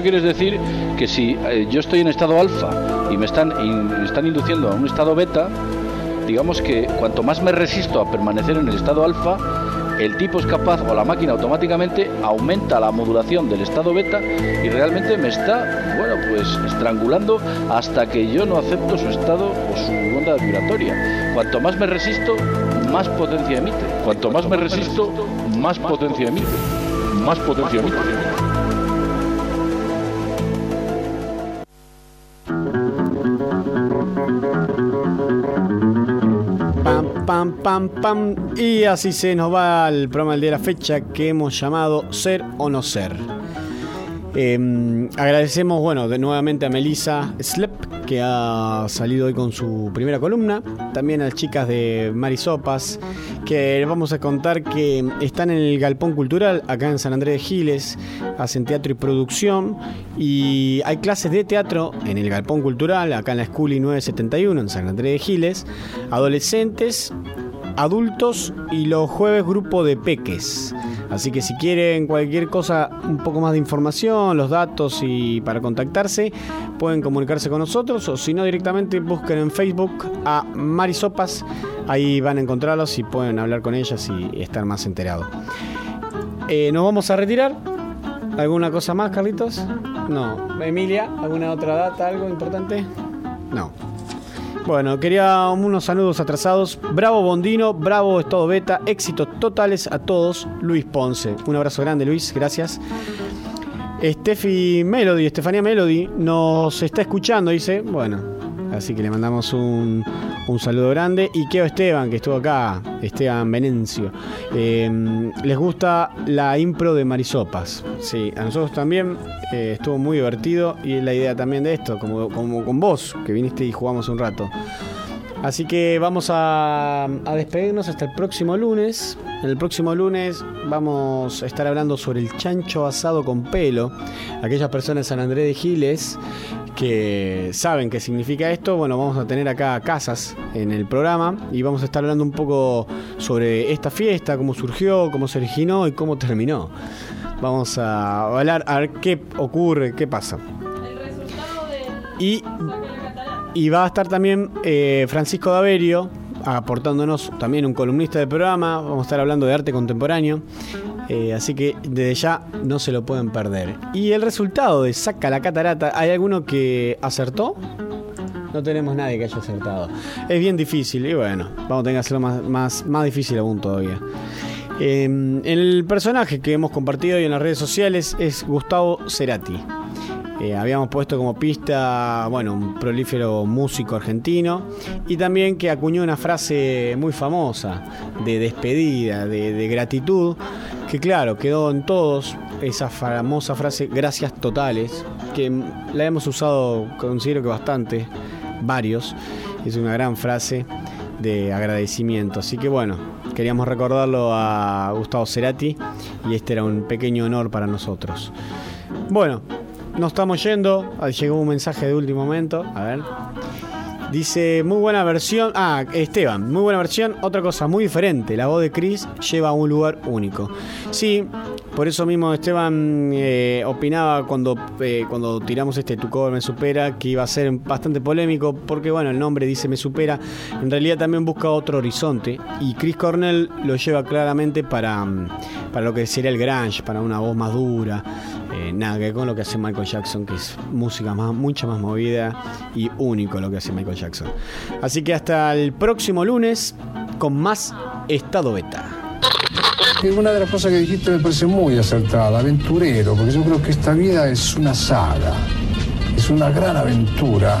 eso quieres decir que si eh, yo estoy en estado alfa y me están, me están induciendo a un estado beta, digamos que cuanto más me resisto a permanecer en el estado alfa, el tipo es capaz o la máquina automáticamente aumenta la modulación del estado beta y realmente me está, bueno, pues estrangulando hasta que yo no acepto su estado o su onda vibratoria. Cuanto más me resisto, más potencia emite. Cuanto más me resisto, más potencia emite. Más potencia emite. Y así se nos va el programa del día de la fecha que hemos llamado Ser o No Ser. Eh, agradecemos, bueno, de nuevamente a Melissa Slep, que ha salido hoy con su primera columna. También a las chicas de Marisopas, que les vamos a contar que están en el Galpón Cultural, acá en San Andrés de Giles. Hacen teatro y producción. Y hay clases de teatro en el Galpón Cultural, acá en la Schooly 971, en San Andrés de Giles. Adolescentes, adultos y los jueves grupo de peques. Así que si quieren cualquier cosa, un poco más de información, los datos y para contactarse, pueden comunicarse con nosotros o si no directamente busquen en Facebook a Marisopas. Ahí van a encontrarlos y pueden hablar con ellas y estar más enterados. Eh, Nos vamos a retirar. ¿Alguna cosa más, Carlitos? No. Emilia, ¿alguna otra data, algo importante? No. Bueno, quería unos saludos atrasados. Bravo Bondino, bravo Estado Beta, éxitos totales a todos. Luis Ponce. Un abrazo grande, Luis, gracias. Steffi Melody, Estefanía Melody, nos está escuchando, dice. Bueno, así que le mandamos un, un saludo grande. Y Keo Esteban, que estuvo acá, Esteban Venencio. Eh, les gusta la impro de Marisopas. Sí, a nosotros también eh, estuvo muy divertido. Y la idea también de esto, como, como con vos, que viniste y jugamos un rato. Así que vamos a, a despedirnos hasta el próximo lunes. El próximo lunes vamos a estar hablando sobre el chancho asado con pelo. Aquellas personas de San Andrés de Giles que saben qué significa esto, bueno, vamos a tener acá casas en el programa y vamos a estar hablando un poco sobre esta fiesta, cómo surgió, cómo se originó y cómo terminó. Vamos a hablar a ver qué ocurre, qué pasa. Y, y va a estar también eh, Francisco Daverio aportándonos también un columnista del programa. Vamos a estar hablando de arte contemporáneo. Eh, así que desde ya no se lo pueden perder. Y el resultado de Saca la Catarata, ¿hay alguno que acertó? No tenemos nadie que haya acertado. Es bien difícil y bueno, vamos a tener que hacerlo más, más, más difícil aún todavía. Eh, el personaje que hemos compartido hoy en las redes sociales es Gustavo Cerati. Eh, habíamos puesto como pista, bueno, un prolífero músico argentino y también que acuñó una frase muy famosa de despedida, de, de gratitud, que claro, quedó en todos esa famosa frase gracias totales, que la hemos usado, considero que bastante, varios, es una gran frase de agradecimiento. Así que bueno, queríamos recordarlo a Gustavo Cerati y este era un pequeño honor para nosotros. Bueno, nos estamos yendo. Ah, Llegó un mensaje de último momento. A ver. Dice, muy buena versión. Ah, Esteban, muy buena versión. Otra cosa muy diferente. La voz de Chris lleva a un lugar único. Sí, por eso mismo Esteban eh, opinaba cuando, eh, cuando tiramos este Tu cover me supera que iba a ser bastante polémico porque bueno, el nombre dice me supera, en realidad también busca otro horizonte y Chris Cornell lo lleva claramente para, mm, para lo que sería el grunge, para una voz más dura, eh, nada que con lo que hace Michael Jackson, que es música más, mucha más movida y único lo que hace Michael Jackson. Así que hasta el próximo lunes con más Estado Beta. Una de las cosas que dijiste me parece muy acertada, aventurero, porque yo creo que esta vida es una saga, es una gran aventura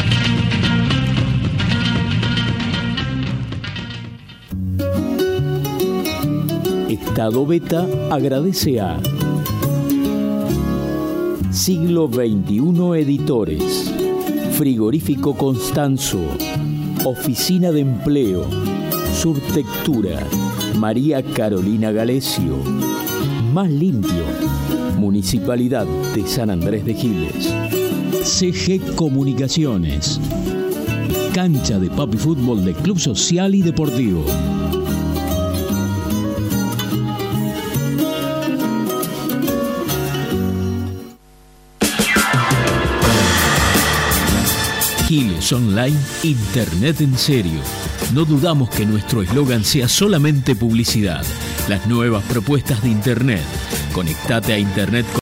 Estado Beta agradece a Siglo XXI Editores, Frigorífico Constanzo, Oficina de Empleo, Surtectura, María Carolina Galesio, Más Limpio, Municipalidad de San Andrés de Giles, CG Comunicaciones, Cancha de Papi Fútbol de Club Social y Deportivo. Online, Internet en serio. No dudamos que nuestro eslogan sea solamente publicidad. Las nuevas propuestas de Internet. Conectate a Internet